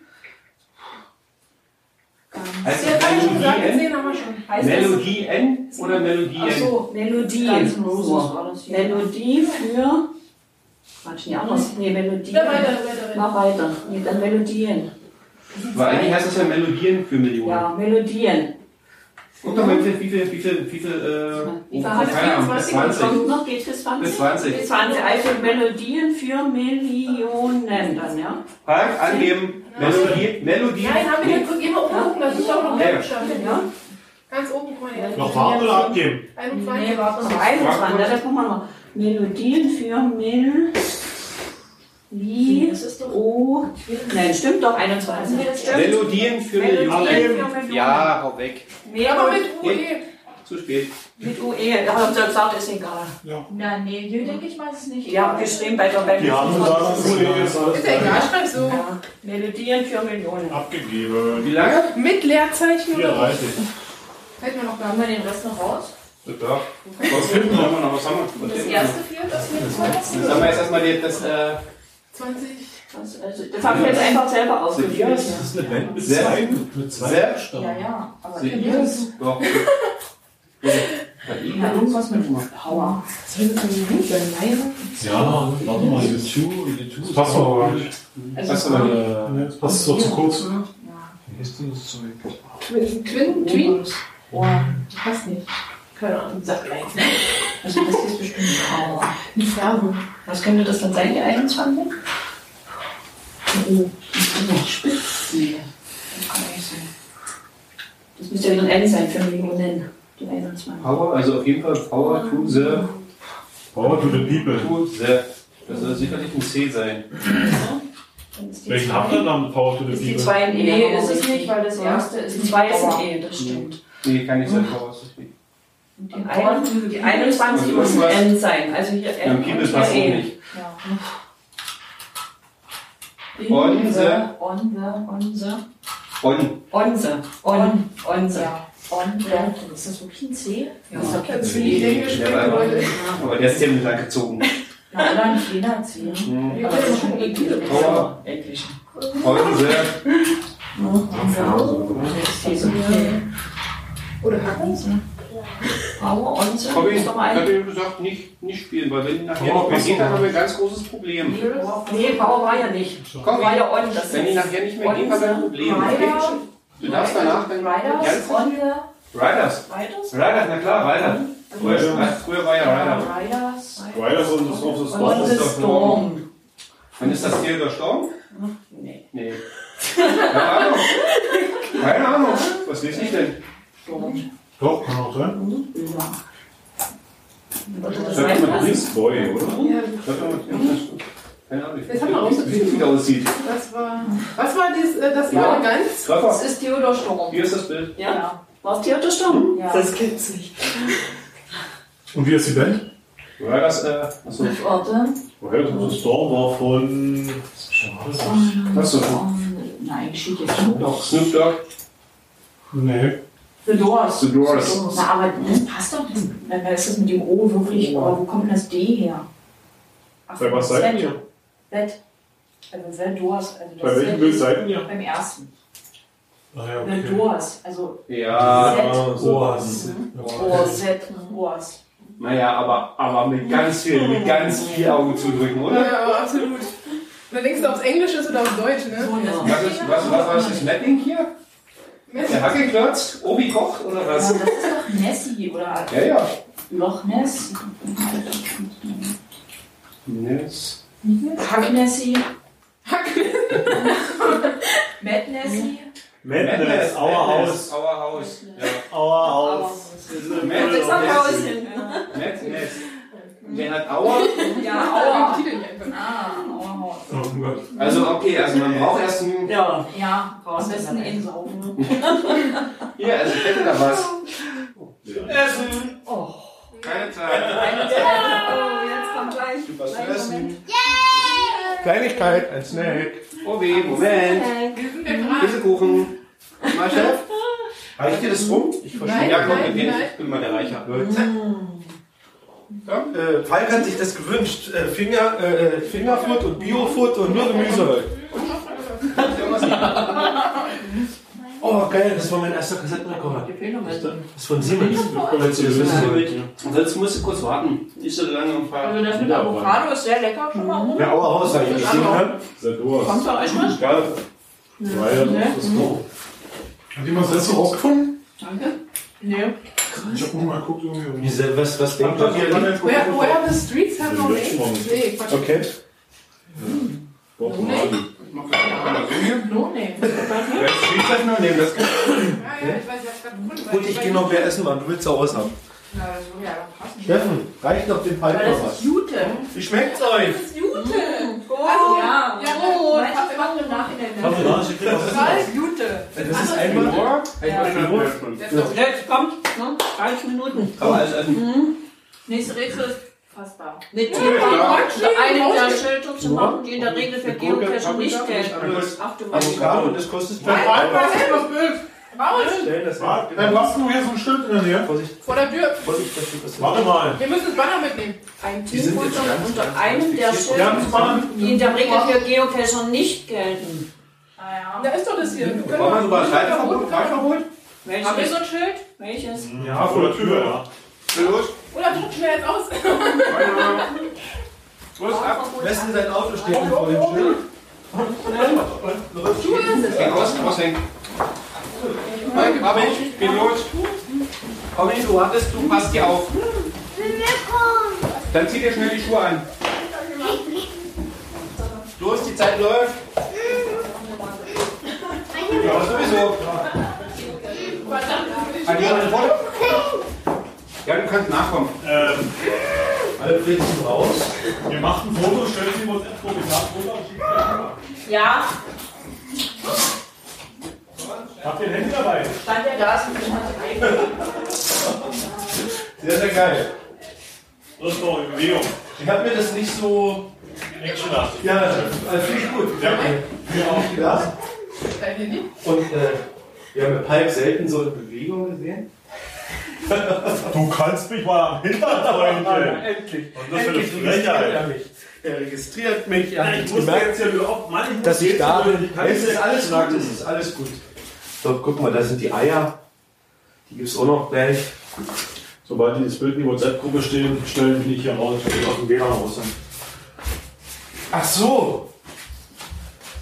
Ganz. Heißt Ja, das kann ich schon sagen, Melodie N? gesehen haben wir schon. Heißt das? Melodie N oder Melodie N? Achso, Melodie. Guns N' Roses So. war das hier. Melodie für. Quatsch, nicht anders. Nee, Melodie. Ja, weiter, weiter, weiter. Mach weiter. Nee, dann Melodien. Weil eigentlich heißt das ja Melodien für Millionen. Ja, Melodien. Doch mal, wie viel, wie viel, wie viel, wie viel, äh, oh, keine Ahnung, bis 20. Kommt noch, geht bis 20? Bis 20. Bis 20. Also Melodien für Millionen dann, ja? Halt, angeben, Melodie, Melodie. Nein, haben wir. Guck, immer oben gucken, das ist auch noch mehr Buchstaben. Ja? Ganz oben, guck mal. Noch warten oder abgeben? 21. Nee, warte noch. 21, da gucken wir mal. Melodien für Mill. Li. O. Nein, stimmt doch, 21. Stimmt. Melodien für Melodien Millionen. für Millionen. Ja, hau weg. Mehr Aber mit UE. zu spät. Mit UE, da haben sie gesagt, ist egal. Na, nee, hier denke ich mal, ist es nicht. Ja, geschrieben bei der Welt. Die haben gesagt, UE ist alles Ist ja egal, schreib so. Ja, Melodien für Millionen. abgegeben. Wie lange? Mit Leerzeichen oder? 34. Hätten wir noch Haben wir den Rest noch raus? Ja. Was haben wir noch? Was haben wir? Das erste vier, das das Jetzt haben wir jetzt erstmal die, das, äh, 20. Das, also, das habe ich jetzt einfach selber ausgeführt. Das ist eine Band mit Sehr- zwei, mit zwei sehr-. Ja, ja. Aber das? Doch. ja, irgendwas mit Power. Das. Ja, warte mal, YouTube, YouTube. Das passt aber gar nicht. Also, Was Das passt so zu kurz. Wie ist denn das Zeug? Twin, Twin, oh, Passt nicht. Keine Ahnung, sag gleich. also das ist bestimmt Power. Die Farbe. Was könnte das dann sein, die 21? Oh, Spitzen. Das kann nicht sein. Das müsste ja wieder ein N sein für Millionen. Die 21. Power, also auf jeden Fall Power to the, Power to the people. to the. Das soll sicherlich ein C sein. Dann ist die Welchen habt ihr dann Power to the Ist die people? 2 ein E? Nee, ist es nicht, weil das erste ist Die 2 ist ein E, das stimmt. Nee, kann nicht sein. Power ist richtig. Die, ein, die 21 muss ein N sein. Also hier Ja, N und auch E. nicht. Ja. Onze. Onze, Onze. On. Onze. On. Onze. Ja. Onze. Ist das wirklich ein C? Ja. Ist doch kein Das finde ich C. Englisch Ja, aber- der ist ziemlich lang gezogen. Na, allein nicht jeder C. Ja, Aber das ist schon ja. eklig. Power. Englisch. Onze. Oder Hacken. Power, Onze. Hab ich, Ist doch mal hab ein. ich gesagt, nicht, nicht spielen, weil wenn nachher Power nicht mehr geht, dann haben wir ein ganz großes Problem. Nee, Power war ja nicht. Komm, War ja On. Das wenn die nachher nicht mehr geht, haben wir ein Problem. Rider. Du darfst danach dann Riders, ganz Onze. Riders. Riders? Riders, na klar, Rider. Früher, Rider. früher war ja Rider. Riders. Riders und das das On Dorf the ist doch Storm. Wann ist das Tier gestorben? Nee. Nee. Keine Ahnung. Keine Ahnung. Was weiß ich denn? Doch, kann auch sein. Würde das Sag sein? mal, Beast Boy, oder? Ja, ja, Keine Ahnung. Das wie wieder aussieht. das war. Was war das, äh, das Ja. blaue Gans? Das ist Theodor Storm. Hier ist das Bild. Ja? War es Theodor Storm? Ja. Das gibt's nicht. Und wie ist die Band? Riders, äh, achso. Warte. Riders of the Storm war von. Achso. Um, Nein, steht jetzt Snoop Dogg. Snoop Dogg. Nee. The Doors. The Doors. Na, aber das passt doch nicht. Wer ist das mit dem O wirklich? Aber wo kommt denn das D her? Ach, Bei was das seid Z. ihr? Z. Also The Doors. Also das Bei welchem Z Bild seid ihr? Beim ersten. Ah ja, The okay. Doors. Also Ja. Oas. O, Z, Doors. Naja, aber, aber mit ganz viel, mit ganz viel Augen zudrücken, oder? Ja, aber absolut. Und dann denkst du, ob es Englisch ist oder auf Deutsch, ne? So, das Was ist, was, was, was ist Mapping hier? Der Hackelklotz? Obi kocht oder Ja, was? das ist doch Nessie oder Ja, ja. Loch Ness. Yes. Hack Nessie. Matt Nessie. Madness, Our House. Our House. Ja. Our House. Madness. Madness. Der hat Auer. Ja, Aua. Ah. Oh Gott. Also okay, also man braucht erst ein... Ja. Ja, am besten in Saufen. Hier, also ich hätte da was. Essen. Oh. Keine Zeit. Oh, jetzt kommt gleich. Was zu essen. Kleinigkeit, ein Snack. Obi, Moment. Käsekuchen. Mal Chef. Reicht dir das rum? Ich Nein, Ja, komm, nein, ich nein. bin mal der Reicher. Äh, Falk hat sich das gewünscht. Äh, Finger, äh, Fingerfood und Biofood und nur Gemüse. Oh, geil, das war mein erster Kassettenrekorder. Das ist von Siemens. Ansonsten musst du kurz warten. Nicht so lange am Fahrrad. Also das mit Avocado ist sehr lecker schon mal. Ja, Auerhaus habe ich gesehen. Ne? Kommt bei euch was? Geil. Riders of the Storm. Hat jemand das rausgefunden? Danke. Nee. Ich hab mal geguckt irgendwie. Wie, was, was denkt ihr? hier? Where, where the streets have no names? Nee, Quatsch. Okay. Doch, Mali. No name. Wer Street Life noch nehmen? Das Ja, ja, ich weiß, ich hab's gerade gefunden. Gut, ich gehe noch mehr essen, Mann. Du willst auch was haben. Ja, das würde ja dann passen. Steffen, reicht noch den Aber noch das was. ist Jute. Wie schmeckt's euch? Das ist Jute. Oh, ja. Ja, oh, gut. manche machen im Nachhinein. Haben wir da? Ich krieg was Total Jute. Das ist. Ich ist doch- Jetzt kommt. Ne? 30 Minuten. Aber also, also Nächste Rätsel ist fassbar. Mit Ja. einem der Schilder zu machen, die in der Regel für Geocacher nicht gelten. Ach du meine Avocado und das kostet Nein, was Stellen das Warte, Dann hast du hier so ein Schild in der Nähe. Vorsicht, Vor der Tür. Vorsicht, das steht das Warte mal. Wir müssen das Banner mitnehmen. Ein Die sind jetzt Teamfoto ganz, unter ganz einem der fixiert. Ja, Schilder, die in der Regel für Geocacher nicht gelten. Ah ja. Da ist doch das hier. Können wollen wir sogar doch- Reitverbot? Reitverbot? Haben wir Welches? so ein Schild? Welches? Ja, vor der Tür. Ja. Los, Oder druck schnell jetzt aus. los, ab. In sein Auto stehen vor dem Schild. Geh raus, raushängen. Mike, hab ich, geh los. Komm du hattest, du passt dir auf. Dann zieh dir schnell die Schuhe an. Los, die Zeit läuft. Ja, sowieso. Foto? Ja, du kannst nachkommen. Ähm, Alle flitzen raus. wir machen ein Foto, stellen Sie uns das rüber. Ja, Habt ihr ein Handy dabei? stand ja da, ist Sehr, sehr geil. Das ist doch in Bewegung. Ich habe mir das nicht so. Actionhaft. Ja, also finde ich gut. Ja. Mir auch gedacht. Dein Handy? Und äh, wir haben mit Palk selten so eine Bewegung gesehen. Du kannst mich mal am Hintern, Freundchen. Endlich. Und das für eine Endlich registriert er Frechheit. Er registriert mich. Er Ja, ich gemerkt, jetzt ja wieder auf. Mann, ich dass ich da bin. Es ist alles gut. Es ist alles gut. So, guck mal, da sind die Eier. Die gibt es auch noch gleich. Sobald die das Bild in die WhatsApp-Gruppe stehen, stellen die nicht hier raus. Ich aus dem WLAN raus. Ach so.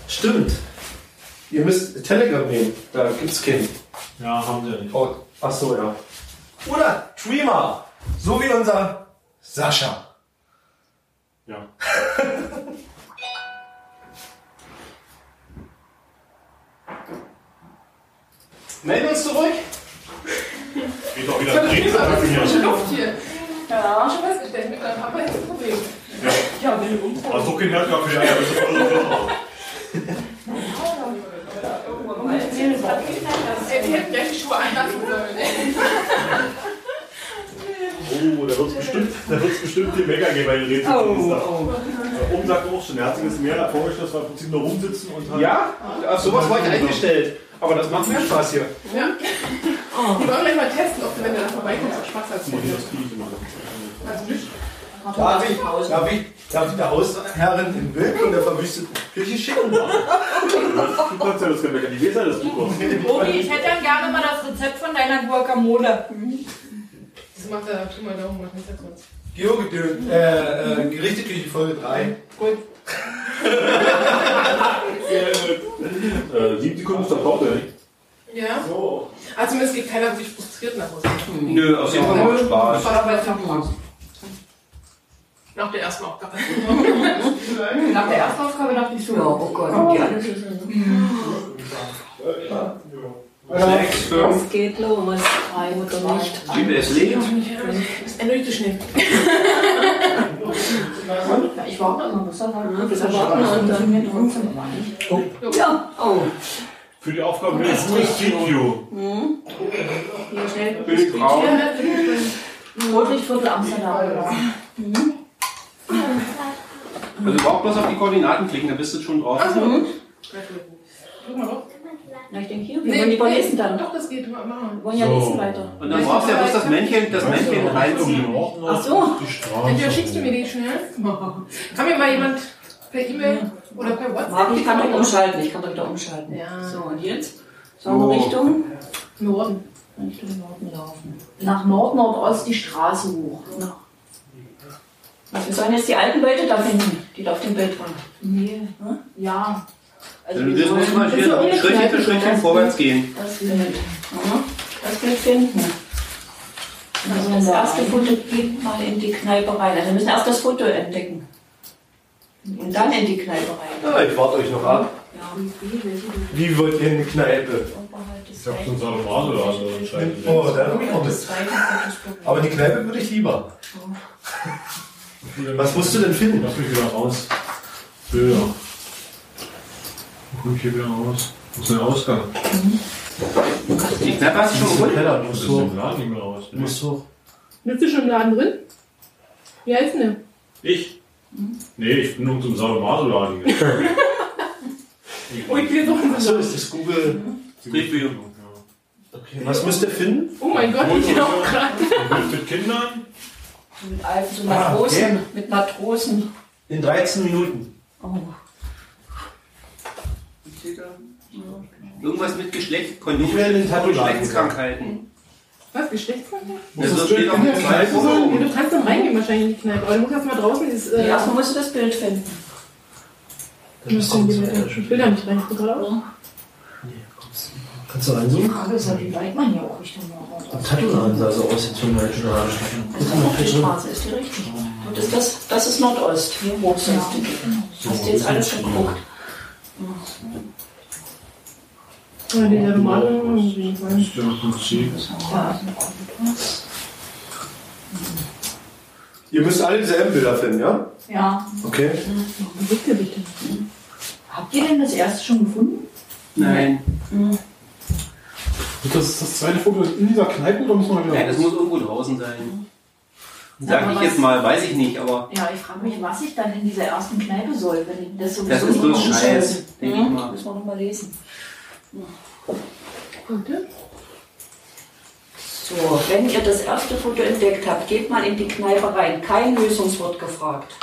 Stimmt. Ihr müsst Telegram nehmen. Da gibt's keinen. Ja, haben sie ja nicht. Oh, ach so, ja. Oder Streamer. So wie unser Sascha. Ja. Melden uns zurück. Geht auch wieder ist Drehen aber zu frische hier. Luft hier. Ja, hab schon festgestellt. Mit deinem Papa ist das Problem. Ja, will umfahren. Also kein Herdkaffee, ja, das ist voll so. Ey, die hätten gleich die Schuhe anlassen sollen. Oh, da wird es bestimmt, da wird's bestimmt geben bei den Rätseln. Oh, Oben sagt auch schon, er hat sich das mehr vorgestellt, dass wir im Prinzip nur rumsitzen und halt. Ja, auf sowas war ich eingestellt. Aber das macht mehr Spaß hier. Ja. Die wollen gleich mal testen, ob du, wenn du da vorbeikommst, auch Spaß hast. Nee, das kriege ich immer. Also nicht. Darf ich, darf ich, darf ich der Hausherrin in Bild und der verwüsteten Küche schicken? Du kannst ja das Mecker, die weiß ja, dass du kochst. Obi, ich hätte dann gerne mal das Rezept von deiner Guacamole. Das macht der Tu mal Daumen, macht nichts sonst. Geogedön, äh, äh, Gerichteküche Folge 3. Gut. Äh, sieben Sekunden ist der Pause, nicht? Ja? Also zumindest geht keiner wirklich frustriert nach Hause. Nö, auf jeden Fall macht Spaß. Nach der ersten Aufgabe. Nach der ersten Aufgabe dachte ich so, Ja, oh Gott, die alle Sechs, fünf, Es geht los. Drei oder nicht. sieben, es. Das erneut zu schnell. Ja, ich warte noch, bis er Ja, bis wir warten und dann. Ja, oh. Für die Aufgabe mit Street View. Hier schnell. Bild braun. Rotlichtviertel Amsterdam. Also überhaupt bloß auf die Koordinaten klicken, dann bist du schon drauf. Guck mal drauf. Na, ich denke hier, wir wollen lieber lesen dann. Doch, das geht. Machen Wir wollen ja So. lesen weiter. Und dann brauchst du ja bloß das Männchen, das Männchen reinziehen. Ach so. Die Straße. Entweder schickst du mir die schnell. Kann mir mal jemand per E-Mail oder per WhatsApp. Marc, ich kann doch umschalten. Ich kann doch wieder umschalten. Ja. So, und jetzt? So, eine Richtung? Norden. Richtung Norden laufen. Nach Nord-Nordost die Straße hoch. Na. Was wir sollen jetzt die alten Leute da finden, die da auf dem Bild waren. Nee. Ja. Also Also wir das muss sollen- man hier Schrittchen für Schrittchen vorwärts gehen. Das. Ja, das Bild finden. Also das erste Foto geht mal in die Kneipe rein. Also wir müssen erst das Foto entdecken. Und dann in die Kneipe rein. Ja, ich warte euch noch ab. Ja. Wie wollt ihr in die Kneipe? Ich hab so zweiten- einen Salomade oder so entscheidend. Oh, da habe ich auch des mit. Aber die Kneipe würde ich lieber. Was musst du denn finden? Lass mich wieder raus. Bilder. Komm ich hier wieder raus? Wo ist der Ausgang? Die Kneipe hast du schon gefunden? Keller, du musst hoch. im Laden nicht mehr raus. Du musst hoch. Bist du schon im Laden drin? Wie heißt denn der? Ich? Nee, ich bin unten im Sadomaso-Laden. Oh, ich bin jetzt auch in Achso, ist das Google. Review. Okay, was müsst ihr finden? Oh mein Gott, ich bin auch gerade. Mit Kindern? Mit alten so Ah, Matrosen. okay. Mit Matrosen. In 13 Minuten. Oh. Irgendwas mit Geschlecht, Kondom, Ich werde den Tattoo-Laden Geschlechtskrankheiten. Was, Geschlechtskrankheit? Also steht auf dem zweiten Ja, Foto. du kannst dann reingehen wahrscheinlich in die Kneipe, aber du musst erst mal draußen dieses... Äh, Erstmal musst du das Bild finden. Ich muss den ich will da nicht rein, ich bin gerade aus. Kannst du Die reinzoomen? Frage ist ja, wie weit man hier auch Richtung Nord Der Tattoo-Laden sah so aus, jetzt von der Straße. Die Straße ist die richtig. Und ist das, das ist Nordost. Hier hoch die. Hast du jetzt alles schon geguckt? Oder der normale... Das ist ja im Prinzip. Ihr müsst alle dieselben Bilder finden, ja? Ja. Okay. Der bitte? Habt ihr denn das erste schon gefunden? Nein. Ist das das zweite Foto in dieser Kneipe oder müssen wir wieder Nein, das muss irgendwo draußen sein. Sag ich jetzt mal, weiß ich nicht, aber Ja, ich frage mich, was ich dann in dieser ersten Kneipe soll, wenn das sowieso das ist bloß Scheiß, denke ich Ja, mal. müssen wir nochmal lesen. So, wenn ihr das erste Foto entdeckt habt, geht mal in die Kneipe rein. Kein Lösungswort gefragt.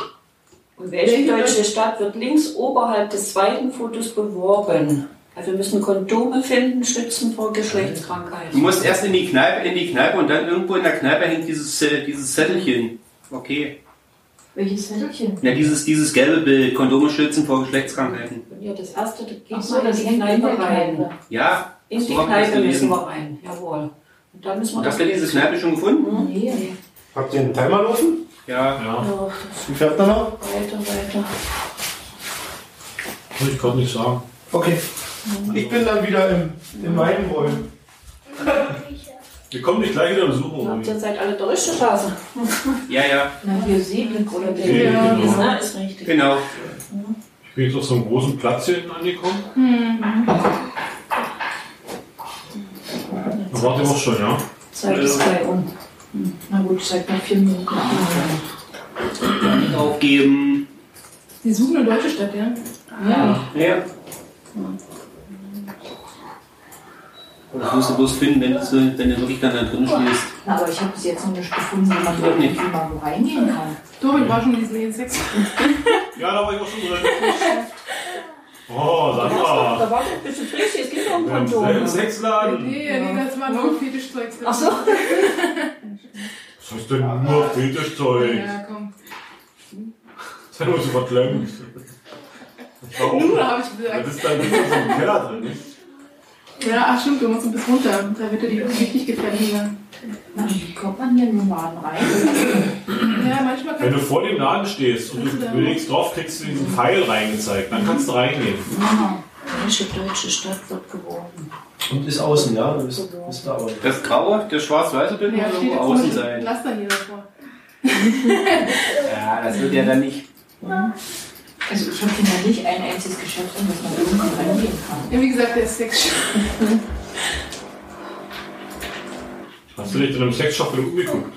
Und welche deutsche Stadt wird links oberhalb des zweiten Fotos beworben? Also wir müssen Kondome finden, schützen vor Du Geschlechtskrankheiten. musst erst in die Kneipe, in die Kneipe und dann irgendwo in der Kneipe hängt dieses, äh, dieses Zettelchen. Okay. Welches Zettelchen? Ja, dieses, dieses gelbe Bild, Kondome schützen vor Geschlechtskrankheiten. Ihr das erste, geht Ach so, mal in das die Kneipe der rein. Ja, In die so das Kneipe müssen wir rein. Jawohl. Und da müssen wir Hast du diese Kneipe schon gefunden? Nee. Habt ihr einen Timer laufen? Ja. Ja, Ja, Wie fährt man noch? weiter, weiter. kann ich gerade nicht sagen. Okay. Ich bin dann wieder im, in meinen Rollen. Wir kommen nicht gleich wieder besuchen. Ihr habt Uli. jetzt seid alle durch die Straße. Ja, ja, Na, hier Seeblick oder der. Ja, genau. Ja, ist richtig. genau. Ich bin jetzt auf so einem großen Platz hier hinten angekommen. Da wart ihr auch schon, ja? Zeit ist bei um. Na gut, seit noch vier Minuten. Nicht aufgeben. Die suchen eine deutsche Stadt, ja? Ja. Ja. Das musst du bloß finden, wenn du, wenn du wirklich dann da drin stehst. Aber ich habe bis jetzt noch nicht gefunden, wie man Doch nicht. irgendwie mal wo reingehen kann. Doch, ich war schon in diesem Sex. Ja, da war ich auch schon drin. Oh, Sandra. Da war doch ein bisschen frisch, es um Wir haben Kondome. selben Sexladen. Nee, nee, das war nur Fetischzeug. Ach so. Was ist denn nur Fetischzeug? Ja, komm. Sei nur so verklemmt. Nur habe ich Das gesagt. ist dann so im Keller drin, nicht? Ja, ach stimmt, wir müssen bis runter. Da wird ja die richtig gefährlich wie kommt man hier in den Laden rein? Ja, manchmal Wenn du vor dem Laden stehst und du bewegst drauf, kriegst du diesen Pfeil reingezeigt. Dann kannst du reingehen. Welche deutsche Stadt wird geworben? Und ist außen, ja? Du bist, bist da aber. Das graue, das schwarz-weiße Bild ja, muss irgendwo außen sein. Laster hier davor. Ja, das wird ja dann nicht. Also ich habe hier noch nicht ein einziges Geschäft, in das man irgendwie reingehen kann. Ja, wie gesagt, der ist Sex. Hast du nicht in einem Sexshop umgeguckt?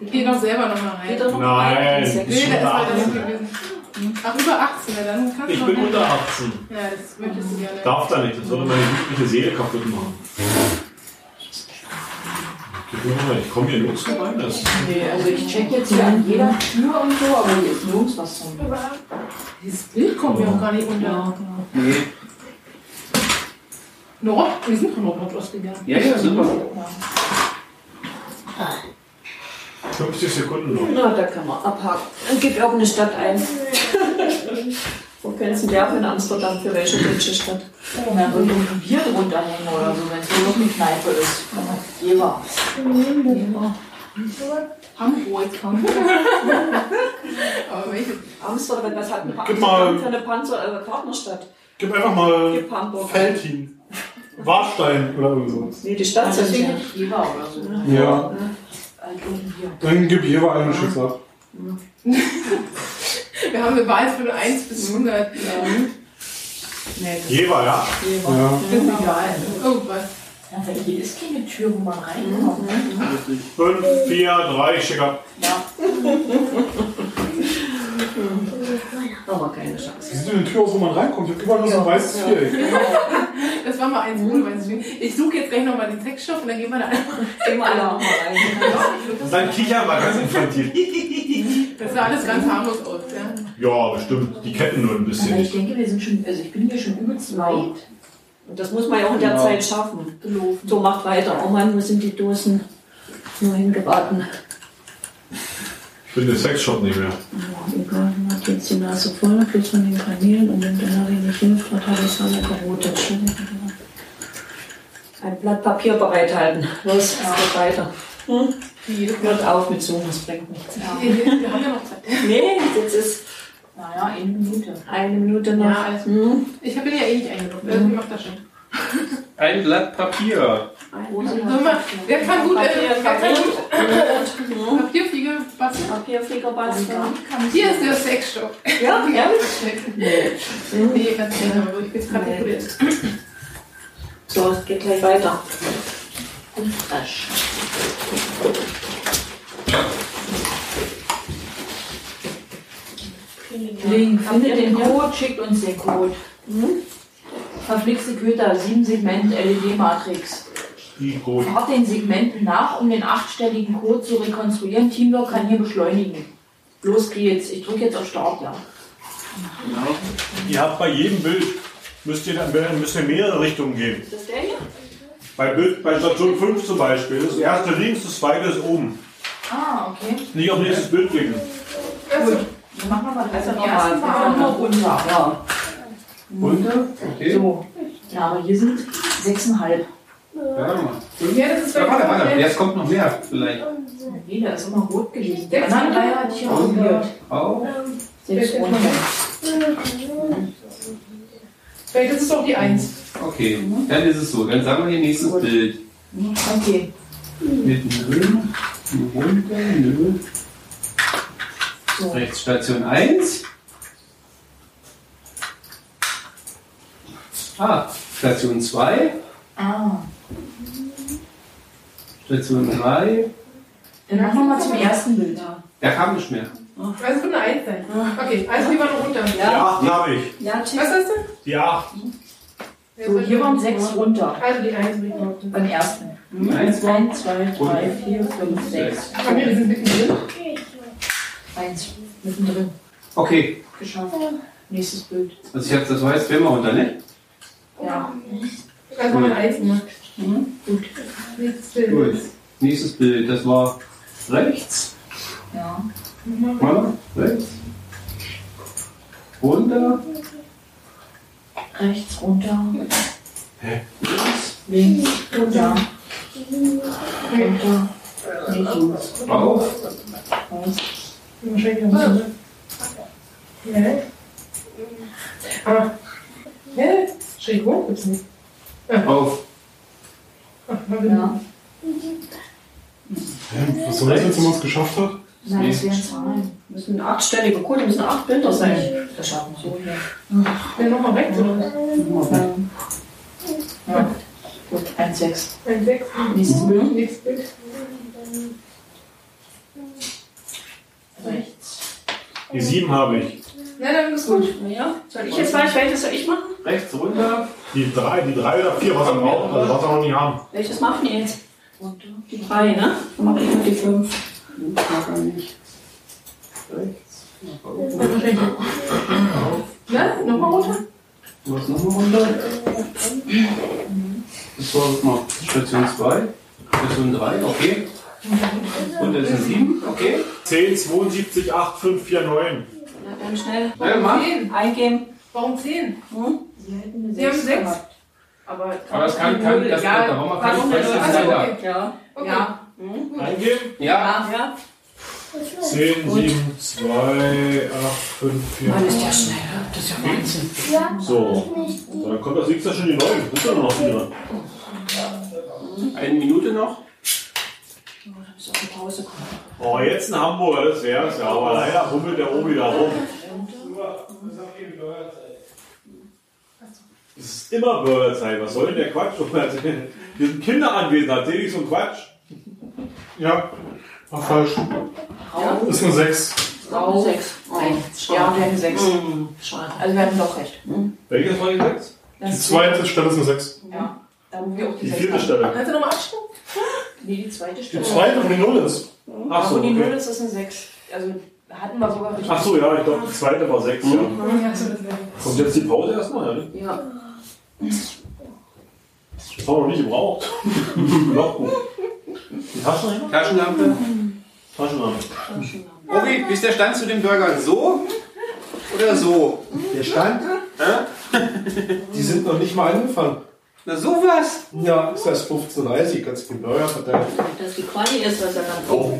Ich gehe doch selber nochmal rein. Geht da noch Nein. rein? Nee, du ist gewesen. Ach, über 18, ja, dann kannst Ich du bin noch unter 18. Ja, das möchtest du gerne. Darf da nicht. Das würde meine jugendliche Seele kaputt machen. Ich komme hier nirgends rein. Das Nee, also ich check jetzt hier an jeder Tür und so, aber hier ist nirgends was zum. Dieses Bild kommt mir auch gar nicht unter. Nee. Nord, wir sind von Nord-Nordost gegangen. Ja, ja, super. 50 Sekunden noch. Na, da kann man abhaken. Dann gib irgendeine Stadt ein. Wo kennst du der in Amsterdam für welche deutsche Stadt? Oh, man wird irgendwie ein Bier drunter hängen oder so, wenn es nur noch eine Kneipe ist. Jeber. Hamburg. Aber welche? Amsterdam, was hat Gib mal- für eine Panzer äh, Partnerstadt? Gib einfach mal Gib Hamburg. Feltin. Warstein oder so. Nee, die Stadt sind Deswegen ja. Jeber oder so. Ja. Irgendein Bier. Dann gib jeweils einen Schiff ab. Wir haben eine Wahl von 1 bis 100. Nee, Jever, ja? das ist egal. Oh, was? Ja, weil hier ist keine Tür, wo man reinkommt. 5, 4, 3, Schicker. Ja. Aber keine Chance. Siehst du eine Tür, wo man reinkommt? Ich habe überall nur so ein weißes Viereck. Das war mal eins ohne weißes Film. Ich suche jetzt gleich nochmal den Textstoff und dann gehen wir da einfach. Wir alle auch mal rein. Und dann kichern wir ganz infantil. Das sah alles ganz harmlos aus, ja. Ja, bestimmt. Die Ketten nur ein bisschen. Aber ich denke, wir sind schon, also ich bin hier schon übelst weit Und das muss man ja auch in der Genau. Zeit schaffen. gelaufen. So, macht weiter. Oh Mann, wo sind die Dosen? Nur hingeraten. Ich finde den Sexshop nicht mehr. Ja, egal, man hat jetzt die Nase voll, plus von den Kanälen und wenn der Nase nicht hilft, hat er das alle gerotet. Ein Blatt Papier bereithalten. Los, es geht weiter. Hm? Hört auf mit so, das bringt nichts. Wir wir haben ja noch Zeit. Nee, jetzt ist Naja, eine Minute. eine Minute noch. Ja, alles Hm? Ich bin ja eh nicht eingeloggt. Also, wie macht das schon? Ein Blatt Papier. Sag mal, wer kann gut, äh, gut Papierfliege basteln? Papierflieger basteln. Hier ist der Sexstoff. Ja, ja. Nee, ganz schnell, aber ich bin Nee. probiert. So, es geht gleich weiter. Rasch. Link, findet den Code, schickt uns den Code. Verflixte Köter, 7 Segment LED-Matrix. Code. Fahrt den Segmenten nach, um den achtstelligen Code zu rekonstruieren. Teamwork kann hier beschleunigen. Los geht's. Ich drücke jetzt auf Start, ja. Ihr habt bei jedem Bild, müsst ihr, dann- müsst ihr mehrere Richtungen gehen. Ist das der hier? Bei, Bild, bei Station 5 zum Beispiel. Das erste links, das zweite ist oben. Ah, okay. Nicht auf nächstes Bild klicken. Also, Dann machen wir mal das Also fahren nur runter. Ja. Runter? Okay. So. Ja, aber hier sind 6,5. Ja, warte mal. ja, das ist Ja, warte, warte. Jetzt kommt noch mehr vielleicht. Da ist immer rot. Die anderen drei runter? hatte ich ja ausprobiert. Auf. Sechs runter. Vielleicht ist es doch die Eins. Okay, dann ist es so. Dann sagen wir hier nächstes Gut. Bild. Okay. Mittendrin, runter, nö. So. Rechts Station 1. Ah, Station 2, Ah. Station 3. Dann machen wir mal zum ersten Bild. Da kam nicht mehr. Also es wird eine Eins sein. Okay, also die war noch runter. Die 8 habe ich. Ja. Was hast du? Die 8. So, hier waren sechs runter. Also die Eins will ich behaupten. Beim ersten. Eins, Eins, zwei, drei, vier, fünf, sechs. Bei mir, die sind mittendrin. Eins. Mittendrin. Okay, Geschafft. Nächstes Bild. also ich hab, das war jetzt zweimal runter, ne? Ja. Also haben wir eine Gemacht. Gut. Nächstes Bild. Gut. Nächstes Bild, das war rechts. Ja. Mal rechts. Runter. Rechts runter. Links. Links. Runter. Runter. Links. Auf. Bisschen. Ja. Ah. Hä? Schräg hoch gibt's nicht. Auf. Ja. Was soll das jetzt, wenn man es geschafft hat? Nein, das wären Zahlen. Müssen achtstellige Code, müssen acht Bilder sein. Das schaffen wir so hier. Ja, nochmal rechts oder was? Ja. Gut, 1,6. Ein Sechs. Nächstes Bild. Nächstes Bild. Rechts. Die 7 habe ich. Nein, dann ist gut. Ja. Soll ich jetzt falsch? Welches soll ich machen? Rechts runter. Die 3, die 3 oder 4, was wir brauchen, also was wir noch nicht haben. Welches machen wir jetzt? Die drei, ne? Dann mache ich nur die fünf. Mag er nicht. Rechts. Na, nochmal runter? Du hast nochmal runter. Das war noch Station 2. Station 3, okay. Und das sind 7, okay. 10, 72, 8, 5, 4, 9. Na, dann schnell Ja, mach. Zehn. eingeben. Warum zehn? Hm? Sie hätten eine Sie haben 6 sechs. gehabt. Aber, Aber das kann, kann, das, Ja, da warum keine denn? Preis Also, okay. Ja. Okay. Ja. Eingeben. Ja, Ja. 10, 7, 2, 8, 5, 4, Mann, ist ja schnell. Das ist ja Wahnsinn. So. Dann kommt das nächste schon die 9. Das ist ja noch 4. eine Minute noch. Oh, muss auch eine Pause kommen. Oh, jetzt ein Hamburger, das wär's ja. Aber leider hummelt der Obi da rum. Es ist immer Bürgerzeit. Was soll denn der Quatsch? Wir sind Kinder anwesend. Erzähl ich so einen Quatsch. Ja, war falsch. Ist eine 6. Grau. Sechs. Ja, wir hatten sechs. Schade. Also wir hatten doch recht. Welches war die sechs? Die zweite Stelle ist eine 6. Ja. Da wo wir auch die, Die vierte hatten. Stelle. Kannst du nochmal abstimmen? Nee, die zweite Die Stelle. zweite, wo die Null ist. Ach so, Wo die Null okay. ist, ist eine sechs. Also hatten wir sogar richtig. Ach so, ja, ich glaube, die zweite war sechs. Ja. Ja, so. Kommt jetzt die Pause erstmal? Ja? Ja. Das haben wir noch nicht gebraucht. noch gut. Die Taschenlampe? Taschenlampe. Taschenlampe. Obi, wie ist der Stand zu den Burgern? So oder so? Der Stand? Die sind noch nicht mal angefangen. Na sowas. Ja, ist erst 15.30 ganz viel Burger verteilt. Dass die Quali ist, was er dann Oh.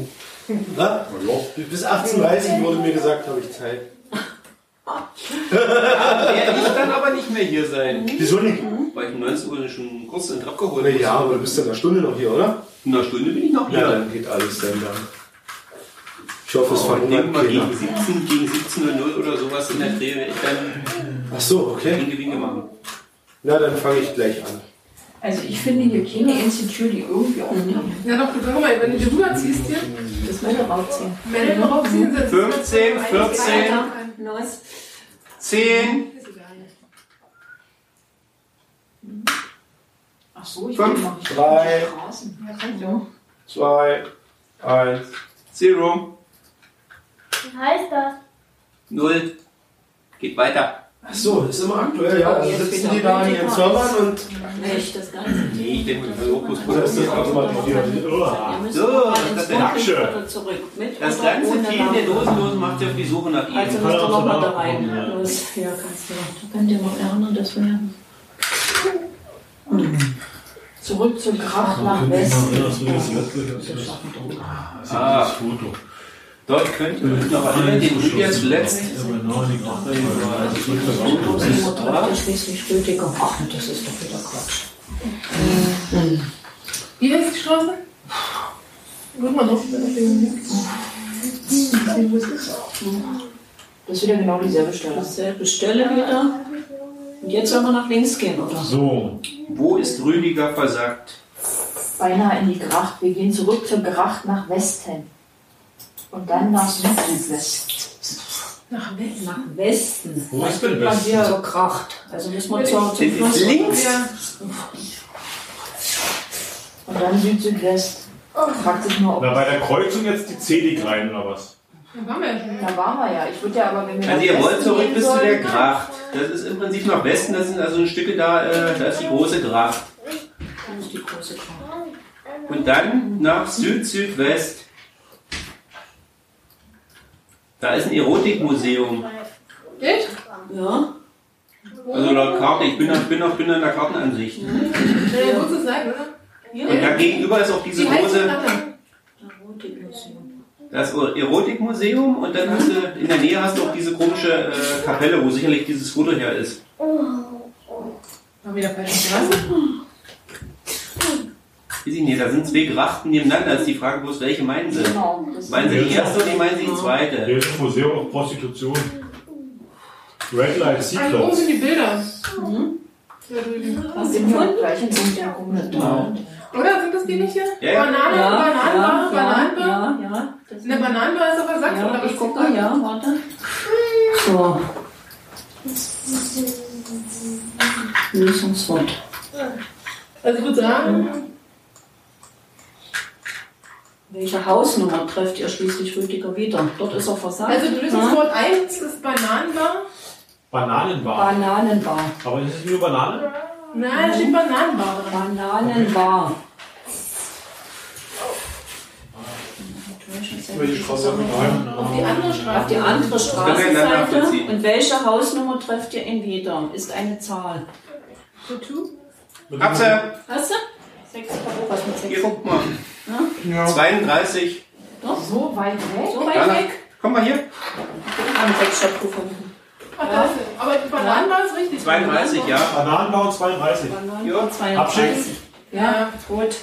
Na? Bis 18.30 wurde mir gesagt, habe ich Zeit. Werde ich dann aber nicht mehr hier sein. Wieso nicht? Weil ich um 19 Uhr schon kurz den Trab geholt habe. ja, aber du bist ja in einer Stunde noch hier, oder? In einer Stunde bin ich noch Ja, hier. dann geht alles dann dann. Ich hoffe, es Oh, verhungert irgendwann keiner. gegen 17, gegen 17.00 oder sowas in der Dreh werde ich dann Ach so, okay. Winke Winke machen. Na, dann fange ich gleich an. Also ich finde hier keine Institution, die irgendwie auch Ja, doch, guck mal, wenn du die rüberziehst hier, das Männer rausziehen. Männer raufziehen, sind 15, 14. Los. 10, Ach so, ich Fünf, will noch nicht drei, Straßen. Ja, kann ja. Zwei, eins. Zero, Wie heißt das? 0. Geht weiter. Ach so, ist immer aktuell, ja. Also sitzen die da an ihren Servern und Echt, das Ganze. Nee, ich denke, versuchen es oder ist das automatisiert? So, noch das ist der Dankeschön. Foto zurück. Mit Das ganze Team der? Dosenlosen macht sich auf die Suche nach Also ihm. musst du Kann noch mal auch da rein. ja. Los, ja, kannst du. Da könnt ihr mal erinnern, dass wir. Zurück zum Grab nach Westen. Ah. Das Foto. Dort könnt ihr euch noch erinnern, den Julia zuletzt. Rüdiger. Ach, das ist doch wieder Quatsch. Wie heißt die Straße? Guck mal noch. Das ist wieder genau dieselbe Stelle. Dasselbe Stelle wieder. Und jetzt sollen wir nach links gehen, oder? So, Wo ist Rüdiger versagt? Beinahe in die Gracht. Wir gehen zurück zur Gracht nach Westen. Und dann nach Süd-Südwest. Nach Westen. Nach Westen. wo ist denn Man das? hier Zur Kracht. Also müssen wir zur, zum Fluss. Links? Und dann Süd-Südwest. Fragt sich nur, ob. Na, bei der Kreuzung jetzt die Zedig rein oder was? Da waren wir ja schon. Da waren wir ja. Ich würde ja aber, wenn wir Also ihr wollt Westen zurück bis zu der Gracht. Das ist im Prinzip nach Westen, das sind also Stücke da, äh, da ist die große Gracht. Das ist die große Kracht. Und dann nach Süd-Südwest. Da ist ein Erotikmuseum. Echt? Ja. Also laut Karte, ich bin, noch- bin noch bin noch in der Kartenansicht. Na ja, gut zu sagen, oder? Und da gegenüber ist auch diese große, das Erotikmuseum und dann hast du, in der Nähe hast du auch diese komische äh, Kapelle, wo sicherlich dieses Foto her ist. War wieder falsche Straße? Weiß ich nicht, da sind zwei Grachten nebeneinander. Das ist die Frage, bloß welche meinen sie? Genau. Meinen sie die erste oder meinen sie die zweite? Hier ist ein Museum auf Prostitution. Red Light Ah, Sea oben Club. sind die Bilder. Da drüben. Was sind wir gleich in so einem Kommunetal. Oder sind das die nicht hier? Ja, ja. Banane, Ja, Bananenbar, ja, Bananenbar? ja, ja. Der Bananenbar ist aber Sachsen, ja, oder ich was? gucke, ja, warte. So. Lösungswort. Also ich würde sagen, Welche Hausnummer trefft ihr schließlich Rüdiger wieder? Dort ist er versagt. also Lösungswort 1 ist Bananenbar. Bananenbar. Bananenbar. Aber ist es nur Banane? Nein, da steht Bananenbar dran. Bananenbar. Straße? Auf die andere Auf Straße. die andere Straßenseite. Und welche Hausnummer trefft ihr ihn wieder? Ist eine Zahl. Tattoo? Hab's ja. Sechs was mit Hier, sechs. guck mal. Ja. 32. So weit weg? So weit Danach. weg? Komm mal hier. Haben sechs stattgefunden. Ach, das ist, aber Bananenbar ist richtig. 32, ja. Bananenbau 32. Ja. 32. Ja, gut.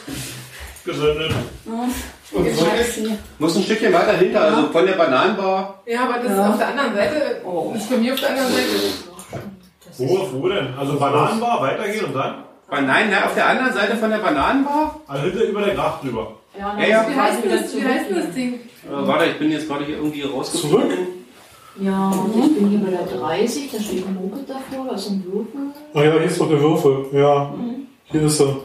Gesendet. Und so ist Muss ein Stückchen weiter hinter, also von der Bananenbar. Ja, aber das Ja. ist auf der anderen Seite. Oh. Das ist bei mir auf der anderen Seite. Wo, wo denn? Also Bananenbar, weitergehen und dann? Aber nein, na, auf der anderen Seite von der Bananenbar? Also hinter über der Gracht drüber. Ja, Ja, ja. Wie heißt denn das, wie heißt das Ding? Äh, warte, ich bin jetzt gerade hier irgendwie rausgefunden. Zurück? Ja, und ich bin hier bei der 30, da steht ein Moped davor, da ist ein Würfel. Ah ja, hier ist doch der Würfel. Ja, hier ist er.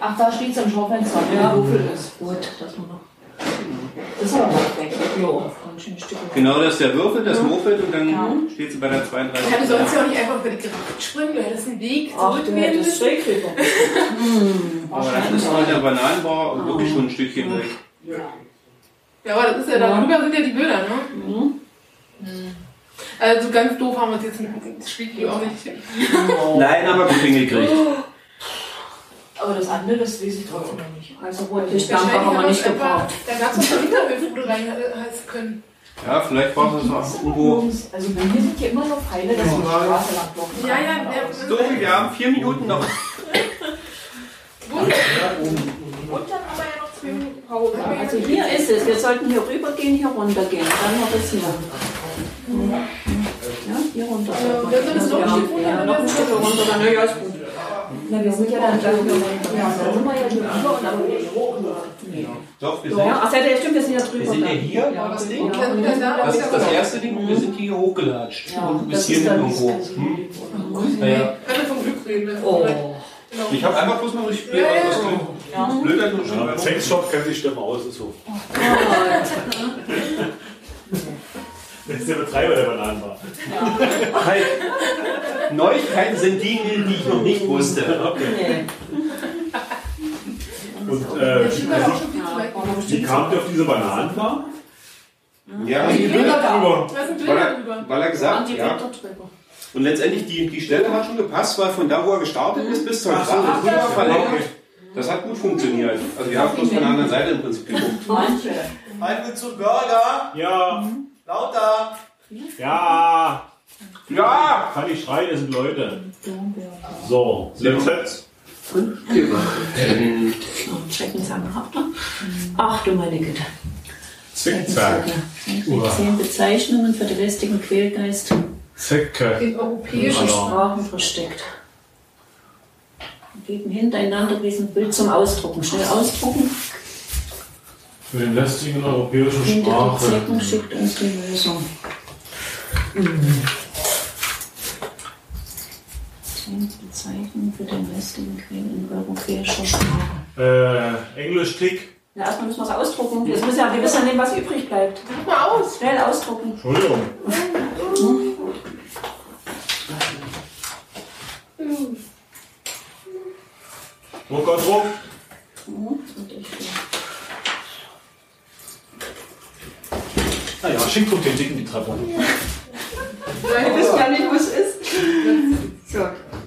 Ach, da steht es am Schaufenster, wo Ja. der Würfel ist. Gut, das war noch. Das ist aber weit weg. Ja, Stück. Genau, das ist der Würfel, das Moped und dann steht sie bei der 32. Ja, du sollst ja auch nicht einfach über die Gracht springen, du hättest einen Weg zurückgehen hättest müssen. rüber. Aber das ist von der Bananenbar wirklich schon ein Stückchen weg. Ja, aber das ist ja, da drüber sind ja die Bilder, ne? Mhm. Also ganz doof haben wir es jetzt mit dem Spiegel auch nicht. Nein, aber gut hingekriegt. Aber das andere, das weiß ich trotzdem noch nicht. Also rote Lichtlampe Wahrscheinlich haben wir nicht es gebraucht. Da gab es noch Hinterhöfe, wo du reinheißen können. Ja, vielleicht war es auch irgendwo. Also bei mir sind hier immer noch Pfeile, dass die Straße lang blocken. Ja, ja, der, So, wir haben vier Minuten noch. Und dann haben wir ja noch zwei Minuten Pause. Also hier ist es. Wir sollten hier rübergehen, hier runtergehen. Dann noch bis hier. Ja, hier runter. Ja, wenn wir das noch ein Stück runter- ja, noch ein Stück runter, dann ja, ist gut. Na, wir sind ja dann gleich wieder. Ja, dann sind wir ja hier rüber und dann wieder hier hoch. Doch, wir sind, Ja, ach, stimmt, wir sind ja drüber. wir sind ja hier. Ja, Das gut, Ding, ja. kann das da ist das erste Ding und wir sind hier hochgelatscht. Ja, Und bis das hier ist dann irgendwo. Hm? Ja, ja. Kann vom Glück reden. ist Oh. Genau. Ich habe einfach bloß mal durch blöd Ja, ja. ausgekommen. Blöd schon Ja, Sexshop kennt sich Stimme aus, ist so. Das ist der Betreiber der Bananenbar. Halt. Neuigkeiten sind Dinge, die ich noch nicht wusste. Okay. Und äh, wie kamt ihr auf diese Bananenbar? Ja, Die Bilder drüber. Weil er, drüber. weil er gesagt Die ja. Und letztendlich die, die Stelle hat schon gepasst, weil von da, wo er gestartet ist, bis zur Gracht drüber das- verlängert. Das hat gut funktioniert. Also wir haben bloß von der anderen Seite im Prinzip geguckt. Manche. Halten zu Burger. Ja, Lauter. ja, Ja! kann ich schreien, es sind Leute. So, Septet. Oh, checken Sie an. Habt ihr? Ach du meine Güte. Zickzack. Zehn Bezeichnungen für den lästigen Quälgeist Zicke. In europäischen Hallo. Sprachen versteckt. Wir geben hintereinander diesen Bild zum Ausdrucken. Schnell ausdrucken. Für den lästigen europäischen Hinter die Sprache. Zecken schickt uns die Lösung. Zehn Bezeichnungen für den lästigen Quäl in europäischer Sprache. Äh, Englisch-Tick. Na, erstmal müssen wir es ausdrucken. Jetzt müssen ja, wir wissen ja nicht, was übrig bleibt. Mach mal aus. Schnell ausdrucken. Entschuldigung. Druck, Gott, Druck. Naja, schickt doch den Dicken die Treppe. Wir wissen ja nicht, wo es ist. So.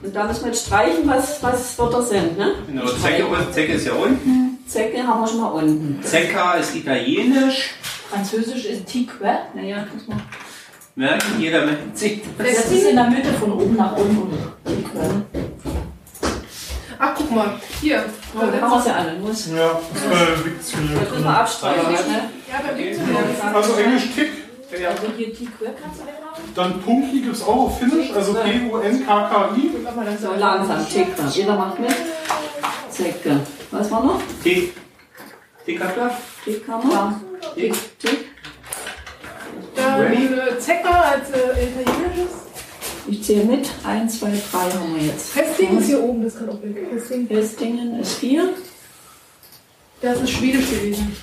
Und da müssen wir jetzt streichen, was, was Wörter sind. Ne? Genau, Zecke, Zecke ist ja unten. Zecke haben wir schon mal unten. Zecca ist italienisch. Französisch ist Tique. Naja, das mal. Merkt jeder mit sich. Das ist in der Mitte von oben nach unten. Tique. Ach, guck mal. Hier. Oh, da haben wir es ja alle. Muss. Ja, äh, Viktion. Das müssen wir abstreichen. Ne? Ja, beim Diktionär. Also Englisch Tick, Also hier Tique kannst du den haben? dann Punki gibt es auch auf Finnisch, also P-U-N-K-K-I. So, langsam. Zecke. Jeder macht mit. Zecke. Was war noch? Tick. Tick habt ihr? Tick. Tick. Tick. Da äh, Zecca als äh, italienisches. Ich zähle mit. Eins, zwei, drei haben wir jetzt. Festing ist hier oben, das kann auch weg. Festing. Festingen ist vier. Das ist Schwedisch gewesen.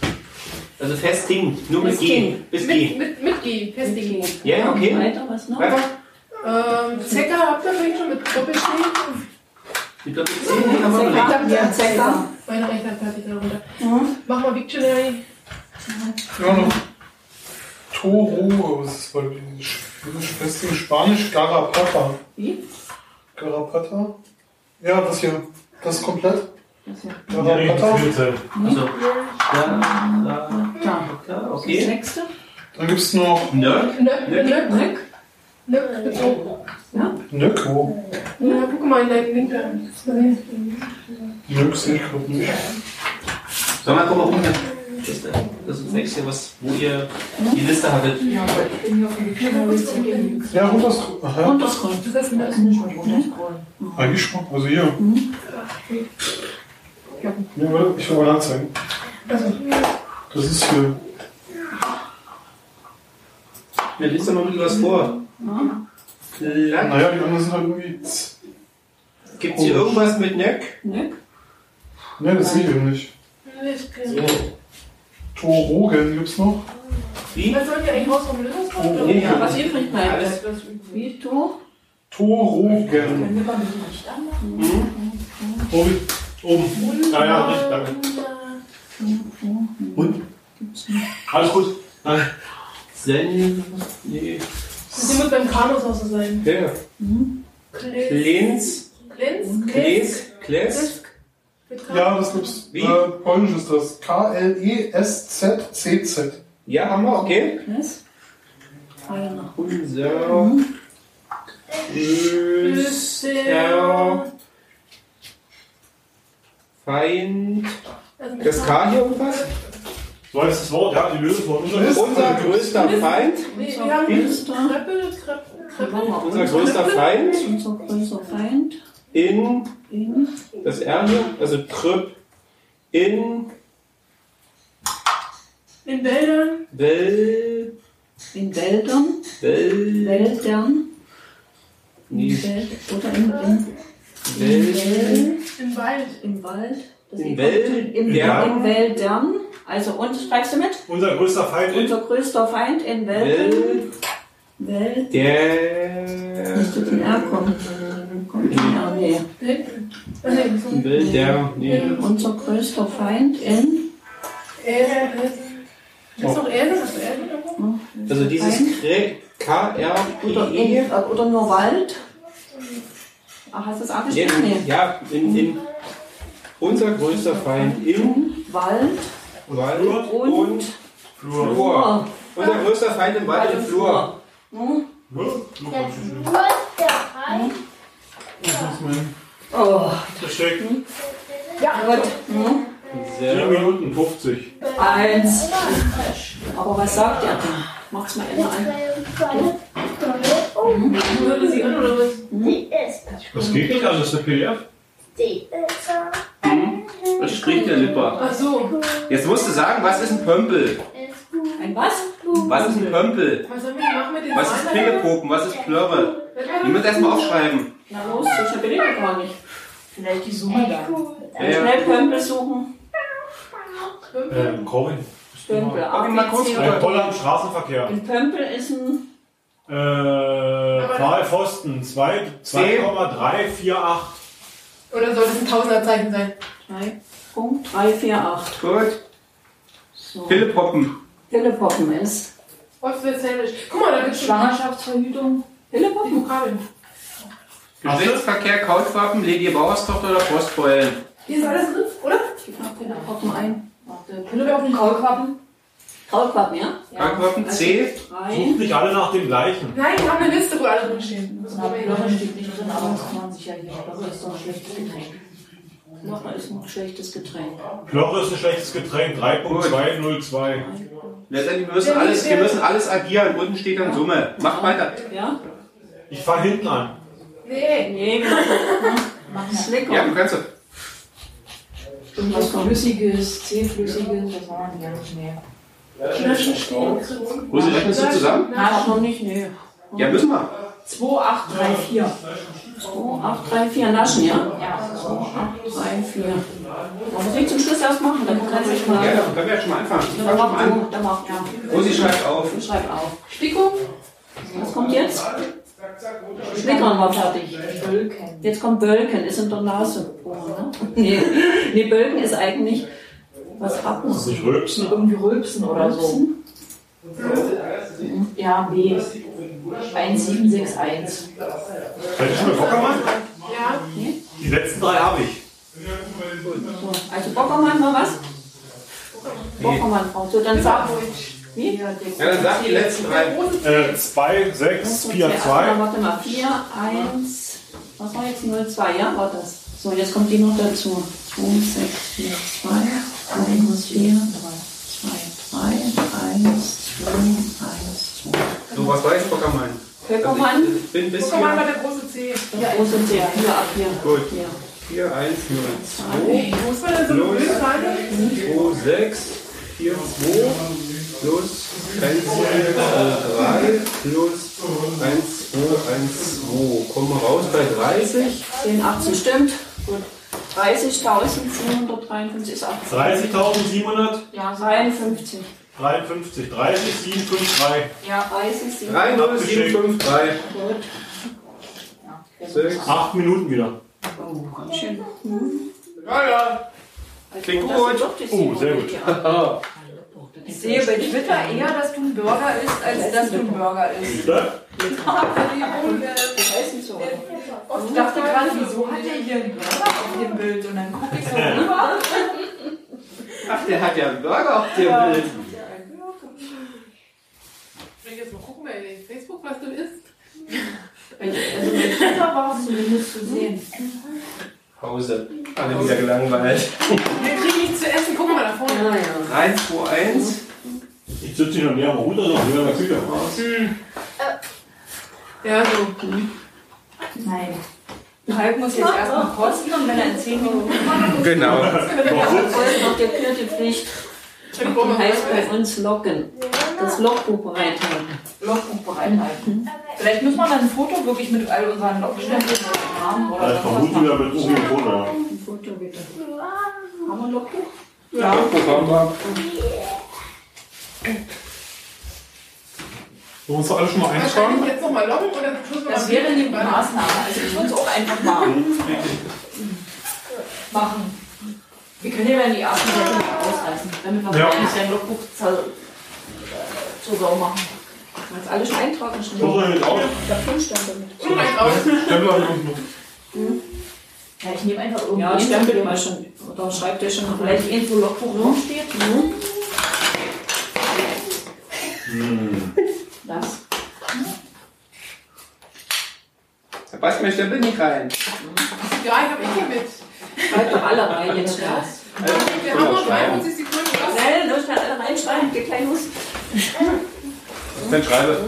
Also Festing, nur mit G. Bis Mit, G. mit, mit G. Festing. Ja, okay. Weiter, was noch? Weiter. Ähm, Zecca habt ihr vielleicht schon mit Doppel-C? Ich glaube, C haben wir noch nicht. Zecke. Ja, Zecke. Meine Rechner fertig darunter. Mhm. Mach mal Victionary. Ja, noch Toro, was ist die Schwedisch Festing, Spanisch Garapata. Wie? Garapata? Ja, das hier, das ist komplett. Das hier. Garapata. Also, da, da, Da. da, Das okay. nächste. Dann gibt es noch. Nöck, Nöck. Nöck, mit O. Nück. Wo? Ja, guck mal in deinen Link da. Nück sehe ich gerade nicht. Sag mal, komm mal runter. Das ist das nächste, was, wo ihr die Liste hattet. Ja, runterscrollen. Runterscrollen. Das ist Da ist nicht mit runterscrollen. Eigentlich schon. Also hier. Ja, warte, ich will mal nachzeigen. Das ist hier. Ja, liest doch mal ein bisschen was vor. Klack. Naja, die anderen sind halt irgendwie. Gibt es hier irgendwas mit Neck? Ne? Ne, das sehe ich nicht. So. Torogen gibt's noch. Wie? Was sollen wir eigentlich raus vom Lösungscode? Nee, Ja, was übrig bleibt. Alles. Wie du? Torogen. Können wir mal ein bisschen Licht anmachen? Oben. Oben. Ja, ja, richtig, danke. Und? Alles gut. Sen. Nee. Das muss beim Kanus auch so sein. Ja. Klins. Klins. Klins? Kles. Kles. K? Ja, das gibt's. Wie? Äh, Polnisch ist das. K-L-E-S-Z-C-Z. Ja, haben wir, okay. Was? Einer. Unser. Größter Feind. Also mit Das K hier irgendwas? So heißt das Wort, ja, die Lösungswort. Unser größter Feind. Wir haben Kreppel, Kreppel, Kreppel. Unser größter Feind Unser größter Feind. In In. das R hier, also Trüpp in In Wäldern. Wel. In Wäldern. Wel. Wäldern. Nee, Welt, oder in, in, Wel. Im Wald. im Wald. Das In ist Wäldern. Im, in Wäldern. Also, und schreibst du mit? Unser größter Feind Unser größter Feind in Wäldern. Wel. Welt. Der. Müsste den R kommen. Nee. Wel. Der. Nee. Unser größter Feind in. Ist Ähren irgendwo? Also dieses Feind. K R Oder, E. oder nur Wald. Ach, hast du das Ja, abgeschrieben? Nee. ja, in, in unser größter Feind im Wald Wald und, und Flur. Flur. Unser größter Feind im Wald und Flur. Hm? Oh. Oh, Versteckt. ja, gut. Hm? 4 So. Minuten 50. Eins. Aber was sagt er da? Mach's mal immer an. Würde sie an oder was? Das geht nicht, also das ist eine PDF. Was spricht der Lipper? Ach so. Jetzt musst du sagen, was ist ein Pömpel? Ein was? Was ist ein Pömpel? Was ist? Pingepoken? Was ist Plörre? Die müssen erstmal aufschreiben. Na los, so schnell bin ich doch gar nicht. Vielleicht die Summe dann. Ja, ja. Schnell Pömpel suchen. Ähm, Corbin. Pömpel. Warte mal kurz, Holland Straßenverkehr. Ein Pömpel ist ein. Äh, Karl Pfosten. 2 2,348. Oder soll das ein Tausenderzeichen sein? 3.348. Gut. So. Philipp Hoppen. Pillepoppen ist. Ostwestfälisch. Guck mal, da gibt es Schwangerschaftsverhütung. Pillepoppen? Vokabeln. Geschlechtsverkehr, Kautwappen, Lady Bauerstochter oder Postbeulen. Hier ist alles drin, oder? Gib mal Pillepoppen ein. Warte, Pillepoppen, Kaulquappen. Kaulquappen, ja? Kautwappen C. Sucht nicht alle nach dem gleichen. Nein, wir haben eine Liste, wo alle drin stehen. Na, Plörre steht nicht drin, aber das kann man sich ja hier. Plörre ist doch ein schlechtes Getränk. Noch ist ein schlechtes Getränk. Plörre ist ein schlechtes Getränk. 3.202. Letztendlich, wir müssen alles, wir müssen alles addieren. Unten steht dann Summe. Macht weiter. Ja? Ich fahre hinten an. Nee. Nee, wir machen Slicker. Ja, du kannst. Irgendwas Flüssiges, zähflüssiges, das war man ja nicht mehr. Flaschen stehen. Wo sie rechnest du zusammen? Ach, noch nicht, nee. Ja, müssen wir. 2834. 2, 8, 3, 4 Naschen, ja? Ja. 2, 8, 3, 4. Man muss ich zum Schluss erst machen, dann kann ich mal. Ja, dann können wir ja schon mal anfangen. Ich Dann fang schon mach mal an. dann mach du. Rosi schreibt auf. Ich schreib auf. Sticko? Was kommt jetzt? Schlickern war fertig. Völken. Jetzt kommt Bölken, ist in der Nase. Oh, ne? nee. nee, Bölken ist eigentlich was ab. Das ist nicht Rülpsen. Irgendwie Rülpsen oder so. Ja, B. 1761. Seid ihr schon mit Bockermann? Ja. Die letzten drei habe ich. So, also Bockermann war was? Bockermann, Frau. So, dann sag. Wie? Ja, dann sag die letzten drei. Äh, 2, 6, 4, Dann 2. warte mal, 4, 1, was war jetzt 0, 2, ja, war das. So, jetzt kommt die noch dazu. 2, 6, 4, 2, 1, 4, 2, Eins, zwei. So, was war jetzt. Ich bin bis Guck mal, hier. war der große C. Ja, große C. Hier ab hier. Gut. Hier. 4, 1, 0, Wo ist man denn so blöd gerade? 2, 6, 4, 2, plus 1, 3, plus 1, 2, 1, 2. Kommen wir raus bei 30. 10, 18 stimmt. Gut. 30.753 ist auch. 30.753, Ja, 53. 30, 753. Ja, 30, 3, 0, 7, 5, 3. Gut. 6. Acht Minuten wieder. Oh, ganz schön. Ja, ja. Klingt gut. Oh, sehr gut. Ich sehe bei Twitter eher, dass du ein Burger isst, als dass du ein Burger isst. Ich dachte gerade, wieso hat der hier einen Burger auf dem Bild? Und dann gucke ich so rüber. Ach, der hat ja einen Burger auf dem Bild. Ich jetzt mal gucken bei Facebook, was du isst. Also bei Twitter war es zumindest zu sehen. Pause. Alle wieder gelangweilt. Wir kriegen nichts zu essen. Guck mal da vorne. 3, 2, 1. Ich sitze hier noch näher am Router, noch in der Küche. Ja, so. Nein. Hulk muss jetzt erstmal kosten und wenn er in 10 Minuten Genau. Folgt noch der vierte Pflicht. Die heißt bei uns Loggen. Das Logbuch bereithalten. Logbuch bereithalten. Vielleicht muss man dann ein Foto wirklich mit all unseren Logstempeln haben Ja, oder ich sonst was vermute wieder machen. mit Uwe und Bruder. Ein Foto bitte. Haben wir ein Logbuch? Ja, Programm war. Wollen wir uns da alle schon mal eintragen? jetzt loggen oder noch Das mal wäre die. Maßnahme. Also ich würde es auch einfach mal machen. Wir können ja dann die ersten Sätze nicht ausreißen, damit wir Ja. nicht sein Logbuch zur, zur Sau machen. Kannst alle schon eintragen. Schon. So ich auch. Fünf stand damit. Stempel habe ich unten noch. Ja, ich nehme einfach irgendwie. Ja, stempelt mal schon. Oder schreibt ihr schon Vielleicht irgendwo Logbuch rumsteht. das. Da passt mir Stempel nicht rein. Ja, ich habe ich hier mit. Schreibt doch alle rein jetzt schnell. Wir haben noch 53 Sekunden. Was? Schnell, los, schnell alle reinschreiben. Geht gleich los. Dann schreibe.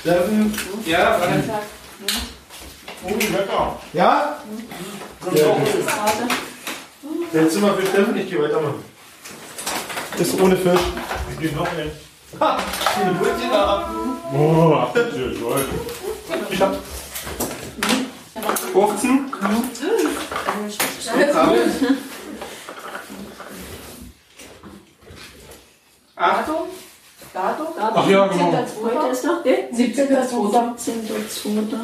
Steffen. Ja, Frank. Oh, lecker. Ja? Warte. Jetzt sind wir für Steffen, ich gehe weitermachen. Ist ohne Fisch. Ich gehe noch hin. Die Brötchen ab. Oh, ach, bitte, Leute. Ich hab 15. So, Kabel. 8. Datum? Ach ja, genau. Heute ist noch der 17.02. 17.2.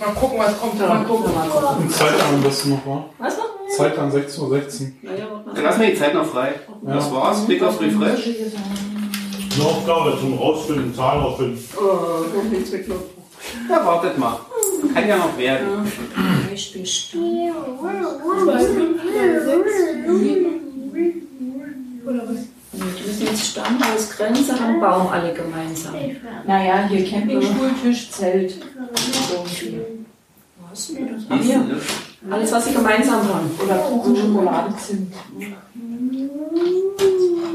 Mal gucken, was kommt da. Mal gucken. Und Zeit am besten noch, wa? Was noch? Zeit an 16.16 Uhr. Naja. Dann lassen wir die Zeit noch frei. Das war's. Klick auf Refresh. Eine Aufgabe zum Rausfinden, Zahlen rausfinden. Oh, kommt nichts Logbuch. Ja, wartet mal. Kann ja noch werden. Beispiel Oder was? Wir müssen jetzt Stammhausgrenze haben, Baum alle gemeinsam. Naja, hier Campingstuhl, Tisch, Zelt. Hast du das? Ach, hier. Alles, was sie gemeinsam haben. Oder Kuchen, Schokolade, Zimt.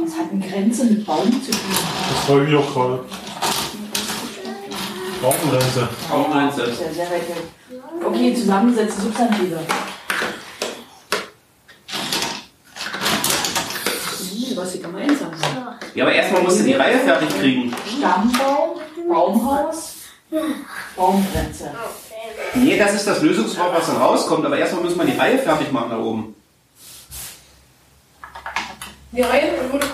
Das hat eine Grenze mit Baum zu tun. Das freue ich mich auch gerade. Baumgrenze. Baumgrenze. Sehr, sehr weit weg. Okay, zusammengesetzte Substantive. Was sie gemeinsam haben. Ja, aber erstmal musst du die Reihe fertig kriegen. Stammbaum, Baumhaus, Baumgrenze. Nee, das ist das Lösungswort, was dann rauskommt. Aber erstmal müssen wir die Reihe fertig machen da oben. Die Reihe wurde.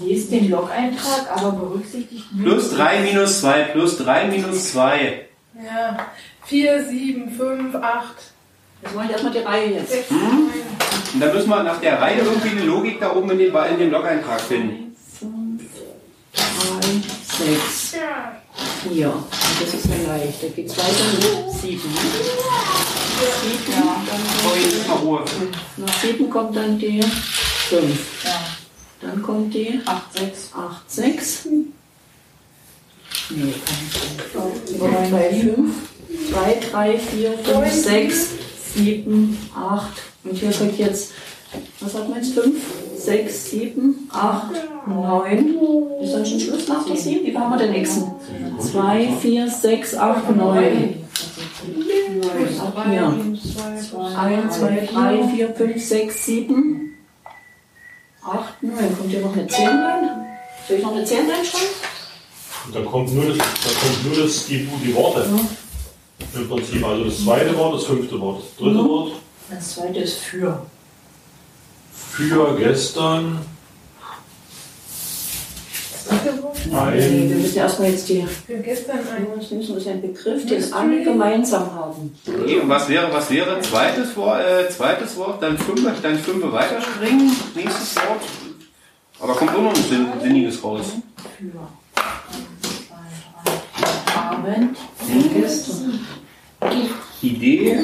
Lest den Log-Eintrag, aber berücksichtigt nur Plus 3 minus 2, plus 3 minus 2. Ja. 4, 7, 5, 8, Jetzt wollen wir erstmal die Reihe jetzt. 6, Hm? 9. Und dann müssen wir nach der Reihe irgendwie eine Logik da oben in dem, in dem Log-Eintrag finden. 3, 6, 4. Und das ist ja leicht. Da geht es weiter mit 7. 7, So, jetzt ist mal Ruhe. nach 7 kommt dann die 5. Ja. Dann kommt die 8, 6. 8, 6. Nee, 2, 5. 2, 3, 4, 5, 6, 7, 8. Und hier kommt jetzt, was hat man jetzt? 5, 6, 7, 8, 9. Ist dann schon Schluss nach der 7? Wie haben wir den nächsten? 2, 4, 6, 8, 9. Ab hier. 1, 2, 3, 4, 5, 6, 7, 8, 9. Kommt hier noch eine 10 rein? Soll ich noch eine 10 reinschreiben? Und da kommt nur das, da kommt nur das, die, die Worte. Im Prinzip. Also das zweite Wort, das fünfte Wort. Das dritte Mhm. Wort Das zweite ist für. für gestern. Nee, wir müssen erstmal jetzt die. Für gestern ein. Wir müssen uns einen Begriff, den alle gemeinsam haben. Okay, und was wäre, was wäre zweites Wort, äh, zweites Wort, dann fünf, dann fünf weiterspringen, nächstes Wort. Aber kommt auch noch ein Sinn, Sinniges raus. Abend. Gestern. Idee.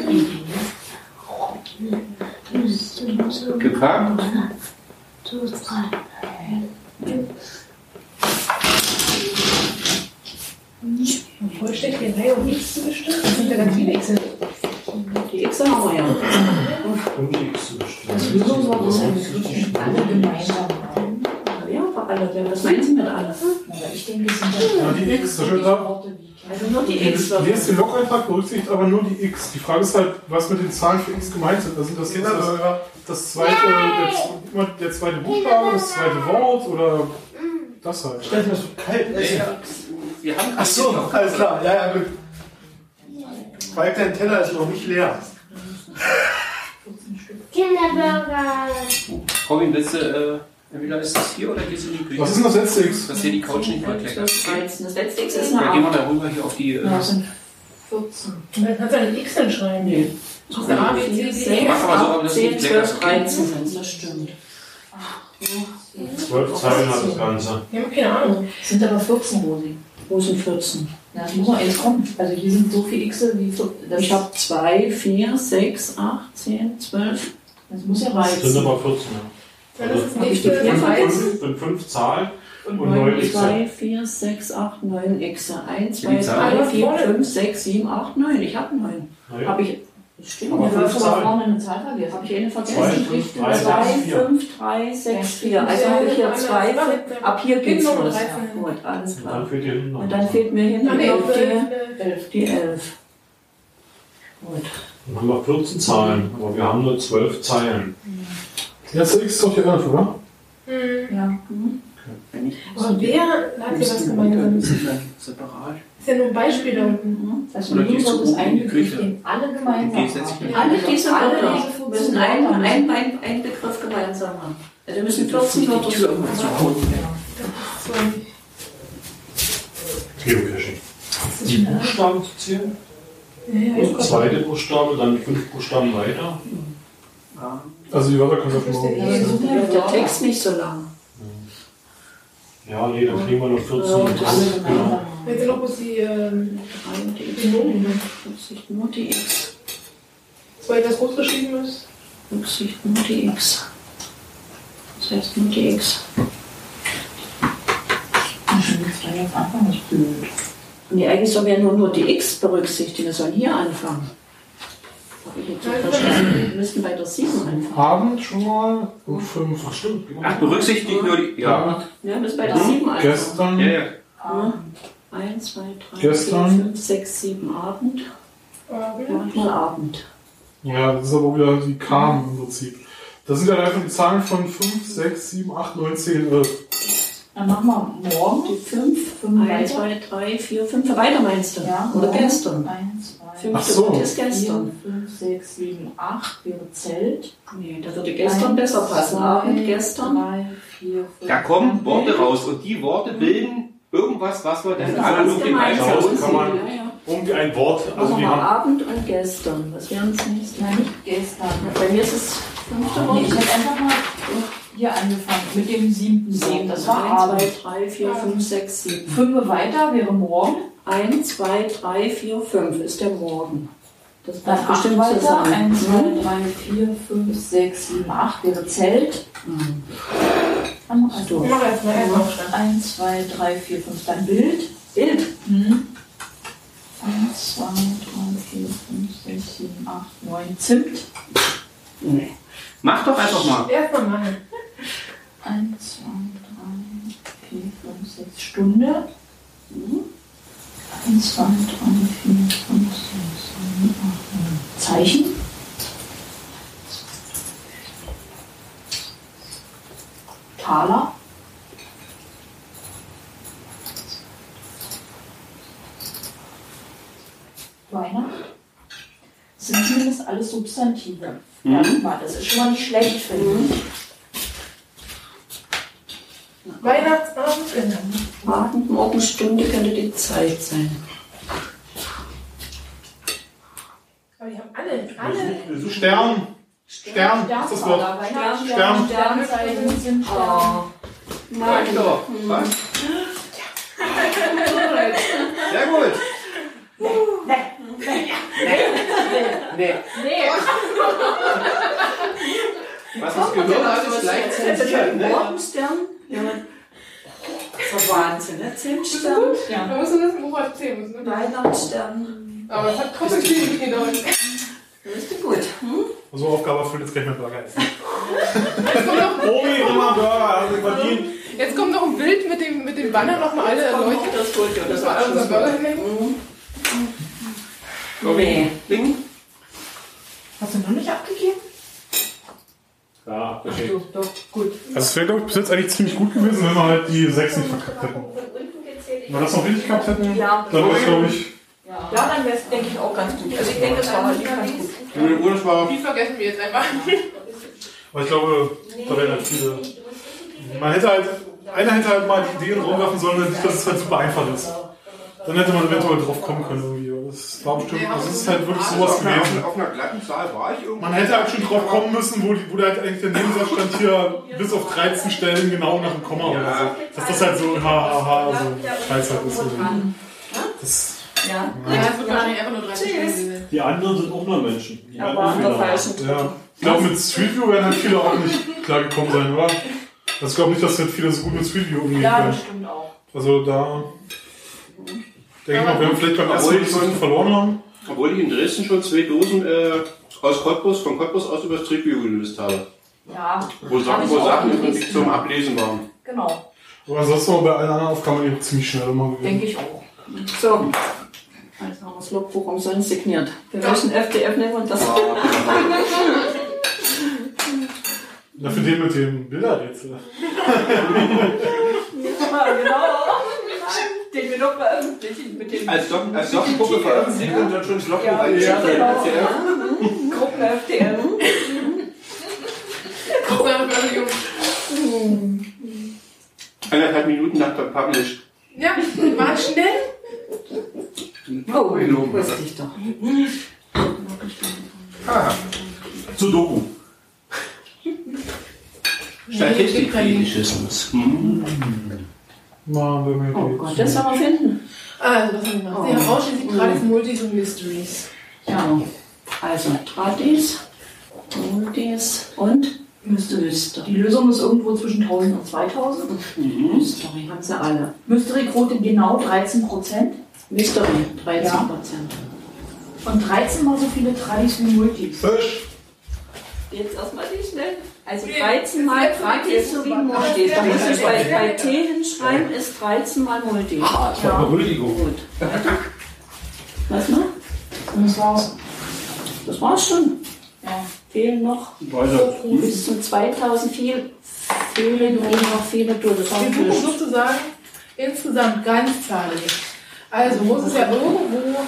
Gepackt. Vollständige Reihe und nichts zu bestimmen. Das sind ja ganz viele X. Die X haben wir ja. Um die X zu bestimmen. Das Lösungswort ist ein Begriff, den alle gemeinsam haben. Ja, aber alle. Ja, Was meinen Sie mit alle? Aber ich denke, es sind Ja, die X, da steht da. Worte wie Also nur die X. Der erste Log-Eintrag berücksichtigt aber nur die X. Die Frage ist halt, was mit den Zahlen für X gemeint sind. Also das, das, das, das zweite, der, der zweite Buchstabe, das zweite Wort oder das halt. Stell dir das so kalt. Wir haben Ach so, alles klar. Ja, ja, gut. Weil dein Teller ist noch nicht leer. Kinderburger. Robin, willst du, äh, entweder ist das hier oder gehst du in die Küche? Was ist denn das letzte X? Dass hier die Couch nicht mal kleckert. 13. Das letzte X ist Dann eine gehen wir 8. da rüber hier auf die. Äh, Ja, sind 14. Und dann kannst du eine X dann schreiben. Nee. Das ist A, B, C, 4, D, 6, E. Mach aber so, aber 8, das 10, nicht lecker 12, ist. 13 sind das stimmt. Zwölf Zeilen hat das Ganze. Wir haben keine Ahnung. Es sind aber 14, Rosi. Wo sind 14? Ja, es muss noch eins kommen. Also hier sind so viele X wie 14. Das, Ich habe 2, 4, 6, 8, 10, 12. das muss ja Das sind aber 14, ja. Dann ist es Hab ich nicht vier Fünf, fünf, sind fünf Zahlen Und und neun neun X. 2, 4, 6, 8, 9 X. 1, Ja, die 2, Zahlen. 3, 4, 5, 6, 7, 8, 9. Ich habe 9. Naja. Habe ich. Stimmt. Du hast aber Zahlen. vorne eine Zahl vergessen. Habe ich eine Zwei, vergessen? fünf, drei, 2, sechs, vier. 5, 3, 6, 4. Also habe ich hier 2. Ab hier geht's Genau, los. 13. Gut, alles klar. hier. Und dann fehlt mir hinten noch die, äh, die 11. Gut. Dann haben wir 14 Zahlen, aber wir haben nur 12 Zeilen. Letzte X ist doch die 11, oder? Ja. Wenn ich Aber wer hat hier was gemeinsam? Ist Separat. ja nur ein Beispiel da unten. Mhm. Das Lösungswort ist ein den alle gemeinsam Alle diese 14 müssen einen, einen, einen, einen Begriff gemeinsam haben. Also müssen 14 Wörter. So. Geocaching. Die Buchstaben zu zählen. Ja, zweite Buchstabe, dann fünf Buchstaben weiter. Also die Wörter können wir Dann wird der Text nicht so lang. Ja, nee, dann kriegen wir nur 14. Ja, Das Alle ist, genau. Jetzt noch bloß die, ähm, und die? Rücksicht nur die X. Zwei, das groß geschrieben ist. Rücksicht nur die X. Das heißt nur die X. Das war ja am Anfang nicht blöd. Und die eigentlich sollen wir nur, nur die X berücksichtigen. Wir sollen hier anfangen. Habe ich jetzt so verstanden. Wir müssten bei der 7 anfangen. Abend schon mal um 5. Ach stimmt. Ach, berücksichtigt nur die. Ja. Ja, wir müssen bei der 7 anfangen. Gestern. Ja, ja. Ja. 1, 2, 3, Gestern. 4, 5, 6, 7 Abend. Abend. Manchmal Abend. Ja, das ist aber wieder die Kamen im Prinzip. Das sind ja einfach die Zahlen von 5, 6, 7, 8, 9, 10, 11. Dann machen wir morgen. Die 5, Fünf 1, weiter. 2, 3, 4, 5. Weiter meinst du? Ja, Oder morgen. gestern? 1, 2, Ach Fünfte so. Ist gestern. 5, 6, 7, 8 wäre Zelt. Nee, da würde gestern Eins, besser passen. zwei, Abend, gestern. 3, 4, 5. Da kommen Worte raus und die Worte bilden irgendwas, was wir dann irgendwie gemeinsam. einbauen. kann man- Ja, ein Wort. Also Machen wir haben Abend und gestern. Was wären das nächste? Nein, nicht gestern. Bei mir ist es fünfte Nee, ich habe einfach mal hier angefangen mit dem siebten Sieben. Das war 1, Abend. 2, 3, 4, 5, 6, 7. Fünf weiter wäre morgen. 1, 2, 3, 4, 5 ist der Morgen. Das Dann acht bestimmt weiter. zusammen. 1, Mhm. 2, 3, 4, 5, 6, 7, 8 wäre Zelt. Mhm. Dann mach Du. Erstmal Aufstand. 1, 2, 3, 4, 5, dann Bild. Bild. Mhm. 1, 2, 3, 4, 5, 6, 7, 8, 9. Zimt. Nee. Mach doch einfach mal. Erstmal machen. 1, 2, 3, 4, 5, 6 Stunde. 1, 2, 3, 4, 5, 6, 7, 8, 9. Zeichen. Taler. Weihnacht. Sind zumindest alles Substantive. Mhm. Das ist schon mal nicht schlecht, finde ich. Weihnachtsabend, genau. Warten, Morgenstunde könnte die Zeit sein. Aber die haben alle, alle. Stern. Stern, ist das Wort. Stern, Stern. Sternzeichen sind Stern. Sag ich doch. Was? Sehr gut. Nee. Was das Gehirn hat, ist leicht zensiert, ne? Morgenstern. Ja. Das ist Wahnsinn, ne? Zimtstern. Da Ja. musst du wissen, wo wir erzählen müssen. Ne? Weihnachtsstern. Aber es hat trotzdem viel gedauert. Richtig gut. Hm? So Aufgabe erfüllt, jetzt kann ich mir Burger essen. Jetzt kommt noch, Obi, immer Burger, verdient. jetzt kommt noch ein Bild mit dem, mit dem Banner nochmal alle erleuchtet. Das holt ihr. Das war unser Burger hinlegen. Nee. Bing. Hast du noch nicht abgegeben? Ja, okay. Doch, doch, gut. Also es wäre, glaube ich, bis jetzt eigentlich ziemlich gut gewesen, wenn wir halt die sechs nicht verkackt hätten. Wenn wir das noch richtig gehabt hätten, Ja. dann wäre es, glaube ich, Ja, dann wäre es, denke ich, auch ganz gut. Also ich denke, das war halt ganz gut. Viel Uhr? Die vergessen wir jetzt einfach. aber ich glaube, da wären halt viele. Man hätte halt, einer hätte halt mal die Idee in den Raum werfen sollen, dass es halt super einfach ist. Dann hätte man eventuell drauf kommen können war bestimmt, das ist halt wirklich sowas gewesen. auf einer glatten Zahl war ich irgendwo. Man hätte halt schon drauf kommen müssen, wo, die, wo da halt eigentlich der Nebensatz stand hier bis auf 13 Stellen genau nach dem Komma oder so. Dass das halt so hahaha, so scheiße halt ist. Das, Ja. Ja, es wird wahrscheinlich einfach nur 30 Stunden gewesen. Die anderen sind auch nur Menschen. Die Aber hatten an der Fehler. falschen ja. Ich glaube, mit Street View werden halt viele auch nicht klar gekommen sein, oder? Ich glaube nicht, dass halt viele so gut mit Street View umgehen Ja, können. das stimmt auch. Also da denke mal, wir haben vielleicht beim ersten Obwohl Mal viel verloren haben. Obwohl ich in Dresden schon zwei Dosen äh, aus Cottbus, von Cottbus aus über Street View gelöst habe. Ja. Wo Sachen, wo Sachen im gelesen. Prinzip zum Ablesen waren. Genau, Aber ansonsten war bei allen anderen Aufgaben eben ziemlich schnell immer gewesen. denke ich auch. So. Also haben wir das Logbuch umsonst signiert. Wir müssen FDF nehmen und das. Na, für den mit dem Bilderrätsel. Ja, genau. Den wir noch veröffentlichen mit dem Als, Doc, als Doc-Puppe veröffentlicht und dann schon Logbuch Ja, genau. Ja. Gruppen FDF. Eineinhalb Minuten nach der Publish. Ja, war schnell. Oh, wusste ich doch. Ah, Sudoku. Statistikfetischismus. Hm. Mal, wenn wir Oh die- Gott, das soll man finden. Also, was haben wir gemacht? Sie haben ausschließlich Tradis, Multis und Mysteries. Ja. Also, Tradis, Multis und Mysteries. Die Lösung ist irgendwo zwischen 1000 und 2000. Mystery haben sie alle. Mystery-Quote genau 13 Prozent. Mystery, 13 Prozent. Und 13 mal so viele Tradis wie Multis. Fisch! Jetzt erstmal nicht schnell. Also Nee, 13 das mal Tradis so sowie weit. Multis. Da Das muss ist ich bei, bei. T hinschreiben, ist 13 mal Multi. Ah, das war Beruhigung. Gut. Was noch? Das war's. Das war's schon. Ja. Fehlen noch Weiter. bis zu 2000 viel, fehlen noch viele Wir suchen sozusagen insgesamt ganzzahlig. Also muss es ja irgendwo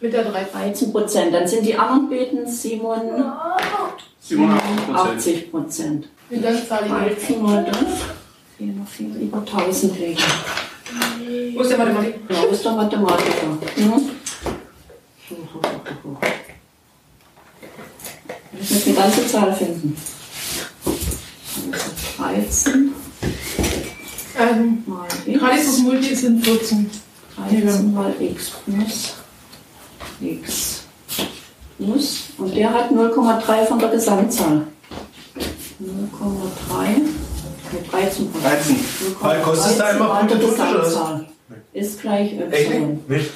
mit der 3 13 Prozent. Dann sind die anderen Beten 87 87 Prozent. Wie ganzzahlig. 13 mal das. Fehlen noch viel über 1000 Wege. Wo ist der Mathematik? Ja, wo ist der Mathematiker? Hm? Ich muss die ganze Zahl finden. Also 13 Also, mal x. und Multis sind 14. 13 mal x plus x plus. Und der hat 0,3 von der Gesamtzahl. 0,3 mit 13 Prozent. 13. Weil kostet es da immer Tute, oder was? Gesamtzahl. Ist gleich Echt y. nicht?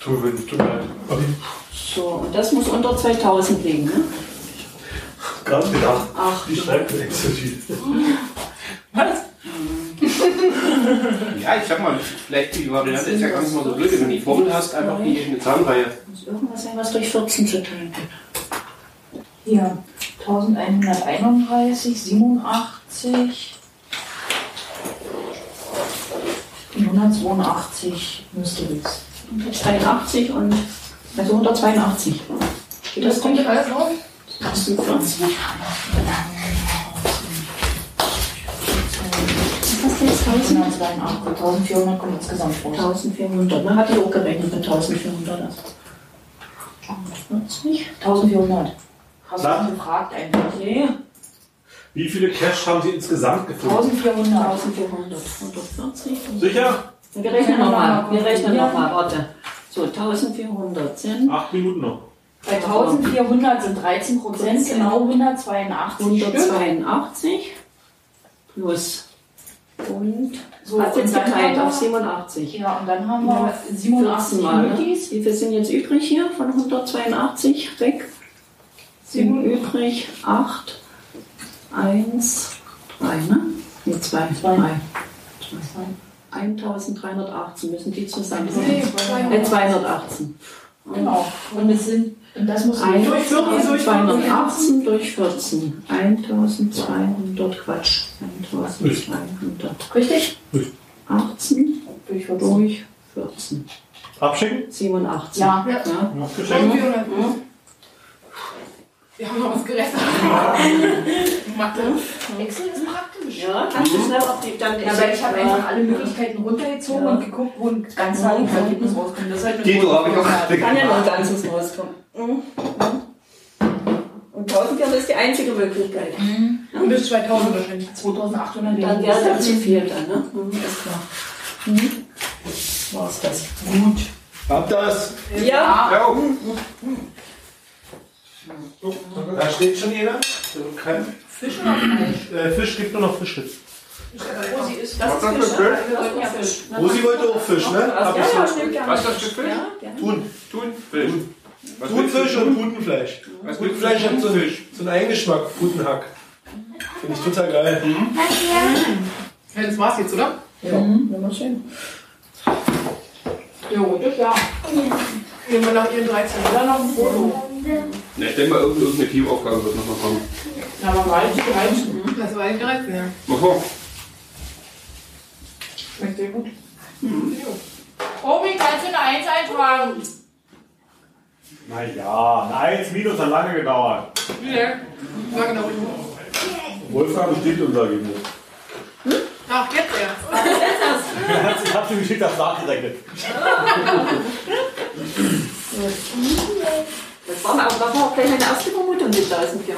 Tut mir leid. So, und das muss unter 2000 liegen. Ne? gerade gedacht. Ach, Die schreibt mir Excel-Sheet. ja, ich sag mal, vielleicht die Variante ist ja gar nicht mal so blöd, wenn du die Formel hast, einfach die eine Zahnreihe. Muss irgendwas sein, was durch 14 zu teilen gibt. Hier, 1131, 87, 182 müsste jetzt. 182 und also 182. Geht das das kommt alles auf? 20. 1000? 1400 kommt insgesamt vor. 1400, man hat die auch gerechnet mit 1400. 40? 1400. Hast Na? du gefragt eigentlich? Nee. Wie viele Cash haben Sie insgesamt gefunden? 1400. 1400. 140. Sicher? Wir rechnen nochmal. Wir rechnen nochmal. Warte. So, 1400 sind. Acht Minuten noch. Bei 1400 sind 13 Prozent, genau 182. 182 plus und So, hat jetzt geteilt auf wir- 87. Ja, und dann haben wir 87 14 Mal, ne? Multis. Wie viel sind jetzt übrig hier von 182 weg? Sind übrig 8, 1, 3, ne? Ne, 2, 3. 1318 müssen die zusammen Nee, sein. Äh, 218. Genau. Und es sind, und das muss Ein- Durch 14, durch 218 durch 14. 1200, Quatsch. 1200. Richtig? 18 Durch 14. durch 14. Abschicken? 87. Ja. Ja. Ja. Abgeschickt? 1400. Wir haben noch was gerechnet. Mathe. Excel ist praktisch. Ja, kannst du schnell auf die dann Ja, weil ich habe einfach alle Möglichkeiten runtergezogen und geguckt, wo ein ganz kleines Ergebnis rauskommt. Das ist halt Dito habe ich auch große Kann ja nur ein ganzes rauskommen. Mhm. Und 1400 ist die einzige Möglichkeit. Und bis 2000 wahrscheinlich. 2800 Dann wäre das zu viel dann, ne? Mhm, ist klar. war's das. Gut. Hab das. Ja. Ja, Da steht schon jeder. Kein Fisch oder Fleisch? Äh, Fisch gibt nur noch Fisch jetzt. Rosi ist Das Was ist das Fisch. ne? Ja Fisch. ne? Rosi wollte auch Fisch, ne? Hab Ja, ich ja, gerne. Was ist das für Fisch? Ja. Thun. Thunfisch. Thunfisch und Putenfleisch. Putenfleisch hat so einen, so einen Eigengeschmack. Putenhack. Finde ich total geil. Ja, das war's jetzt, oder? Ja, immer schön. Jo, das ja. Nehmen wir nach ihren 13. Oder noch ein Foto. Na, ich denke mal, irgendeine Teamaufgabe wird noch mal kommen. Na, aber mal die 13. Das war die 13, ja. Aha. Schmeckt sehr gut. Obi, kannst du eine 1 eintragen? Naja, eine 1 minus hat lange gedauert. Wie der? War genau. Wolfgang bestimmt unser Ergebnis. Ach, jetzt erst. Ich hab schon geschickt, das nachgerechnet. Das war aber das war auch gleich meine erste Vermutung, die 1400.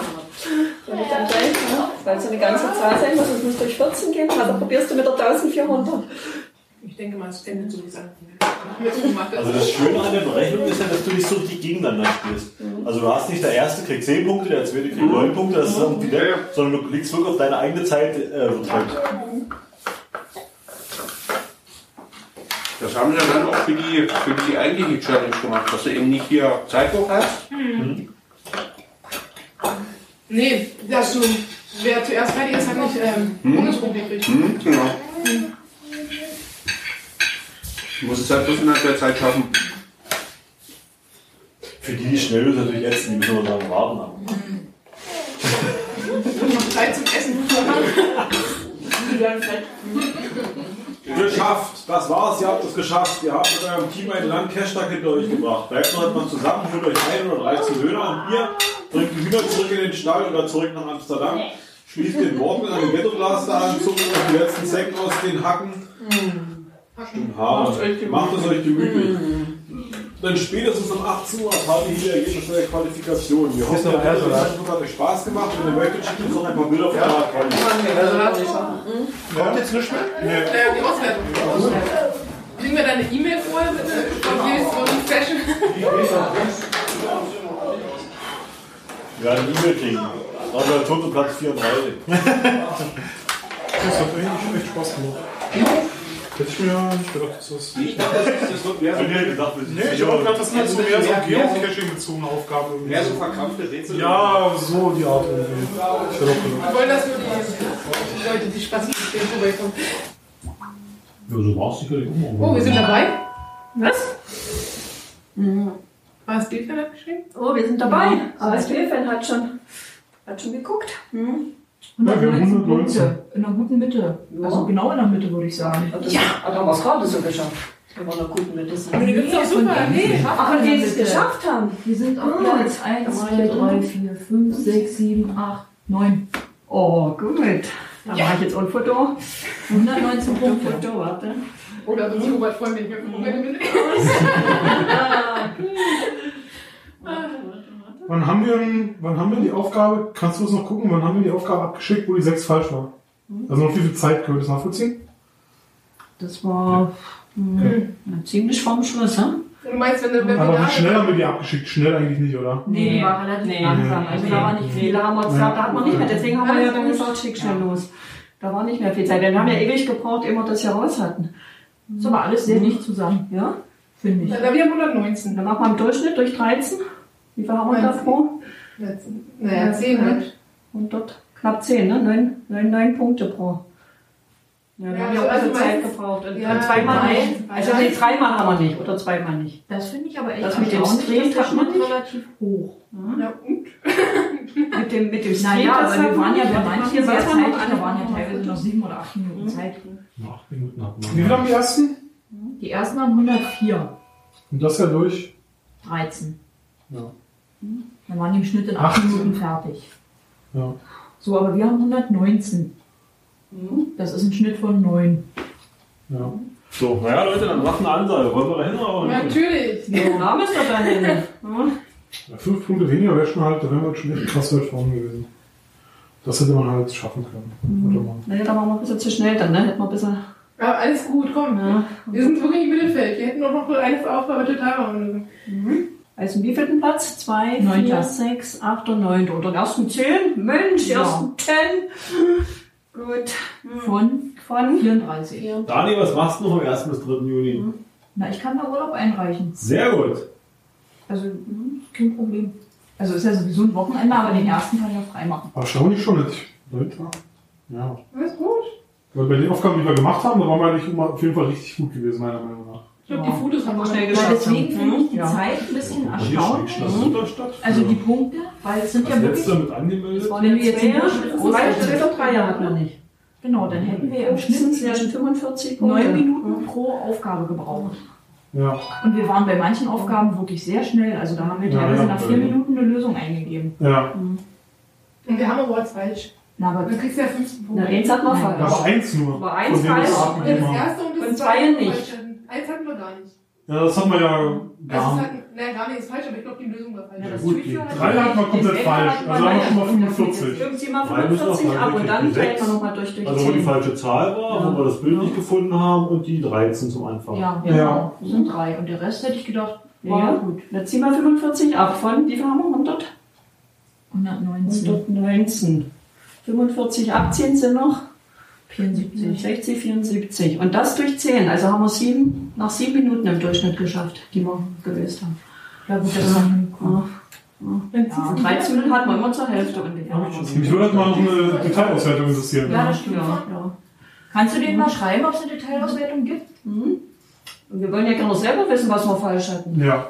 Soll ich dann gleich, ne? Weil es so eine ganze Zahl sein muss, es muss durch 14 gehen, also probierst du mit der 1400. Ich denke mal, es endet so wie es anfängt. Jetzt gemacht. Also das Schöne an der Berechnung ist ja, dass du nicht so richtig gegeneinander spielst. Also du hast nicht der erste kriegt 10 Punkte, der zweite kriegt 9 Punkte, das ist irgendwie der, sondern du liegst wirklich auf deine eigene Zeit äh, verteilt. Das haben sie dann auch für die, für die eigentliche Challenge gemacht, dass du eben nicht hier Zeitdruck hast. Nee, dass du, wer zuerst fertig ist, hat nicht ähm, Bonuspunkte gekriegt. Hm, genau. Du musst es halt bloß innerhalb der Zeit schaffen. Für die, die schnell ist, natürlich jetzt, die müssen wir sagen, warten ab. Noch Zeit zum Essen. Geschafft! Das war's, ihr habt es geschafft. Ihr habt mit eurem Team einen langen Cash-Tag hinter euch gebracht. Bleibt noch etwas zusammen, holt euch ein oder 13 Döner und ihr bringt die Hühner zurück in den Stall oder zurück nach Amsterdam. Schließt den Morgen an den Ghetto-Blaster an, zuckt euch die letzten Säcken aus den Hacken. Stimmt, Haare. Macht es euch gemütlich. Dann spätestens um 18 Uhr erfahrt ihr hier Ergebnisse der Qualifikation. Wir hoffen, der? Eindruck hat euch Spaß gemacht. Wenn ihr möchtet, schickt uns noch ein paar Bilder von der Qualifikation. Kommt jetzt nicht mehr? Äh, die Auswertung. Kriegen wir deine E-Mail vorher bitte? Von jedes von uns Fashion? Wir werden eine E-Mail kriegen. Dann wäre tot und Platz 34. Das hat eigentlich echt Spaß gemacht. Hätte ich mir nicht gedacht, dass das. Ich dachte, das, das wird mehr so, ihr gedacht, Nee, ich habe gedacht, das sind so mehr so Geocaching-bezogene Aufgaben. irgendwie mehr so so. verkrampfte Rätsel. Ja, so die Art irgendwie. Ich hätte auch gedacht. Wir wollen, dass nur die, Leute, die Spaß mit dem vorbeikommen. Ja, so war es sicherlich auch. Oh, wir sind dabei. Was? ASB-Fan hat geschrieben. Oh, wir sind dabei. ASB-Fan hat schon, hat schon geguckt. Hm. Ja, wir haben 119. Punkte. In einer guten Mitte. Also genau in der Mitte, würde ich sagen. Ja, da haben wir es gerade so geschafft. Wir waren in einer guten Mitte. Aber die gibt's doch super. Nee, und die es geschafft haben. Wir sind auf Platz 1, 2, 3, 4, 5, 6, 7, 8, 9. Oh, gut. Da Ja. mache ich jetzt auch ein Foto. 119 Ein Punkte. Foto, warte. Oder so ein Robert freuen, wenn ich mir Moment bin. Wann haben, wir, wann haben wir die Aufgabe, kannst du das noch gucken, wann haben wir die Aufgabe abgeschickt, wo die 6 falsch war? Also noch wie viel Zeit können wir das nachvollziehen? Das war hm, na, ziemlich vorm Schluss, hm? Du meinst, wenn du Aber wie schnell haben wir die abgeschickt? Schnell eigentlich nicht, oder? Nee, die war relativ Nee. langsam. Also da war nicht viel. da haben wir uns, da, da hat man nicht mehr, deswegen haben wir ja dann gesagt, schick schnell los. Da war nicht mehr viel Zeit. Wir haben ja ewig gebraucht, ehe wir das hier raus hatten. Das war alles sehr dicht zusammen, Ja? finde ich. Na, wir haben 119. Dann machen wir im Durchschnitt durch 13. Wie viel haben wir da pro? Naja, 10 halt. Und dort knapp 10, ne? 9, 9, 9 Punkte pro. Ja, wir Ja, haben ja also- auch also Zeit gebraucht. Und, Ja, zweimal nein. nicht. Also nee, dreimal haben wir nicht. Oder zweimal nicht. Das finde ich aber echt Das mit dem das hat man nicht. relativ hoch. Ja, und? Mit dem, mit dem Street, Naja, aber wir waren ja bei manchen sehr wir zeitig, noch da waren ja teilweise noch sieben oder acht Minuten Zeit. Nach acht Minuten hat Wie man. viel haben die ersten? Die ersten haben 104, Und das ja durch? 13. Ja. Dann waren die im Schnitt in 8 18. Minuten fertig. Ja. So, aber wir haben 119. Das ist ein Schnitt von 9. ja. So, naja, Leute, dann macht eine Ansage. Wollen wir da hin oder nicht? Natürlich. Der Name ist doch dann hin. Ja. Ja, Fünf Punkte weniger wäre schon halt, da wir schon echt krass weit vorne gewesen. Das hätte man halt schaffen können. Man. Naja, da waren wir ein bisschen zu schnell dann, ne? Hätten wir ein bisschen. Aber alles gut, komm. Ja. Wir sind wirklich im Mittelfeld. Wir hätten doch noch eine Aufgabe total machen müssen. Also im wievielten Platz? Zwei, Neunter. vier, sechs, acht und neun. Unter den ersten zehn? Mensch, Ja. ersten ten. Gut. Von Von 34. Dani, was machst du noch am 1. bis 3. Juni? Na, ich kann da Urlaub einreichen. Sehr gut. Also, hm, kein Problem. Also ist ja sowieso ein Wochenende, aber den ersten kann ich auch frei machen. Erstaunlich schon nicht. Leute. Ja. Alles gut. Weil bei den Aufgaben, die wir gemacht haben, da waren wir eigentlich immer auf jeden Fall richtig gut gewesen, meiner Meinung nach. Ich glaube, Ja. die Fotos haben wir Schnell schnell geschafft. Ja, deswegen finde ich die Ja. Zeit ein bisschen erstaunlich. Also die Punkte, weil es sind Was ja wirklich. mit angemeldet? Das waren Wenn ja wir jetzt zwei, zwei, drei Jahre hatten wir nicht. Genau, dann hätten wir im Schnitt ja schon 45 Punkte. 9 Minuten pro Aufgabe gebraucht. Ja. Und wir waren bei manchen Aufgaben wirklich sehr schnell. Also da haben wir Ja, teilweise ja. nach 4 Minuten eine Lösung eingegeben. Ja. Und wir haben aber was falsch. Na, aber Dann kriegst du ja 15 Na, Punkte. eins hat man. Ja, falsch. aber eins nur. Aber eins falsch. das erste und das Und zwei nicht. Eins hatten wir gar nicht. Ja, das hat man ja Also gar hatten, nein, gar nicht ist falsch, aber ich glaube, die Lösung war falsch. Ja, das Gut, Tweet die drei hat man komplett falsch. Also haben wir schon mal leider. 45. Irgendwie mal Drei müssen noch 45 mal ab und dann sechs. man nochmal durch durch Also wo die 10. falsche Zahl war, Ja. wo wir das Bild nicht gefunden haben und die 13 zum Anfang. Ja, Ja. genau. Das sind drei. Und der Rest hätte ich gedacht, war Ja. gut. Jetzt ziehen wir 45 ab von, wie viel haben wir? 100? 119, 119. 45 abziehen sind noch 74. 60, 74. Und das durch 10. Also haben wir sieben, nach sieben Minuten im Durchschnitt geschafft, die wir gelöst haben. Ja gut, das war hinkommen. Ja. Ja, und 13 Minuten hatten wir immer zur Hälfte ungefähr. Mich würde halt mal noch eine Detailauswertung interessieren. Ja, das stimmt. Ja, ja. Kannst du denen mal schreiben, ob es eine Detailauswertung gibt? Mhm. Und wir wollen ja gerne selber wissen, was wir falsch hatten. Ja.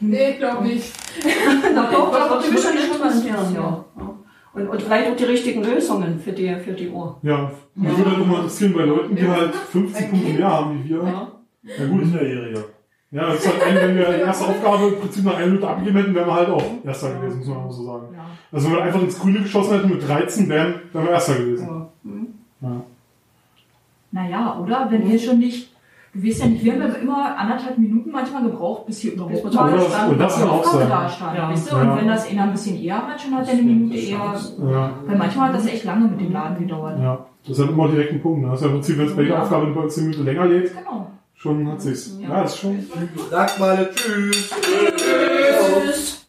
Nee, ich glaube nicht. Na doch, das doch, würde mich schon würde interessieren. Ja. Ja. Und, und vielleicht auch die richtigen Lösungen für die, für die Uhr. Ja. Mich würde halt noch mal interessieren, bei Leuten, die halt 50 Punkte mehr haben wie wir. Ja. Ja gut. Minderjähriger. Ja, das ist halt ein, wenn wir die erste Aufgabe im Prinzip nach einer Minute abgegeben hätten, wären wir halt auch Erster gewesen, muss man auch so sagen. Ja. Also wenn wir einfach ins Grüne geschossen hätten mit 13, wären, wären wir Erster gewesen. Ja. Mhm. Ja. Naja, oder? Wenn wir schon nicht. Du weißt ja nicht, wir haben ja immer anderthalb Minuten manchmal gebraucht, bis hier überhaupt Bis mal und das die Aufgabe sein. da stand. Ja. Weißt du? Ja. Und wenn das einer ein bisschen eher hat, schon hat er eine Minute eher. Ja. Weil manchmal hat das echt lange mit dem Laden gedauert. ja. Das ist halt immer direkt ein Punkt. Ne? Das ist ja im Prinzip, wenn es bei der. Aufgabe bei 10 Minuten länger geht, Genau. schon hat sich's. Ja. Ja, das ist schon. Sag mal Tschüss. Tschüss.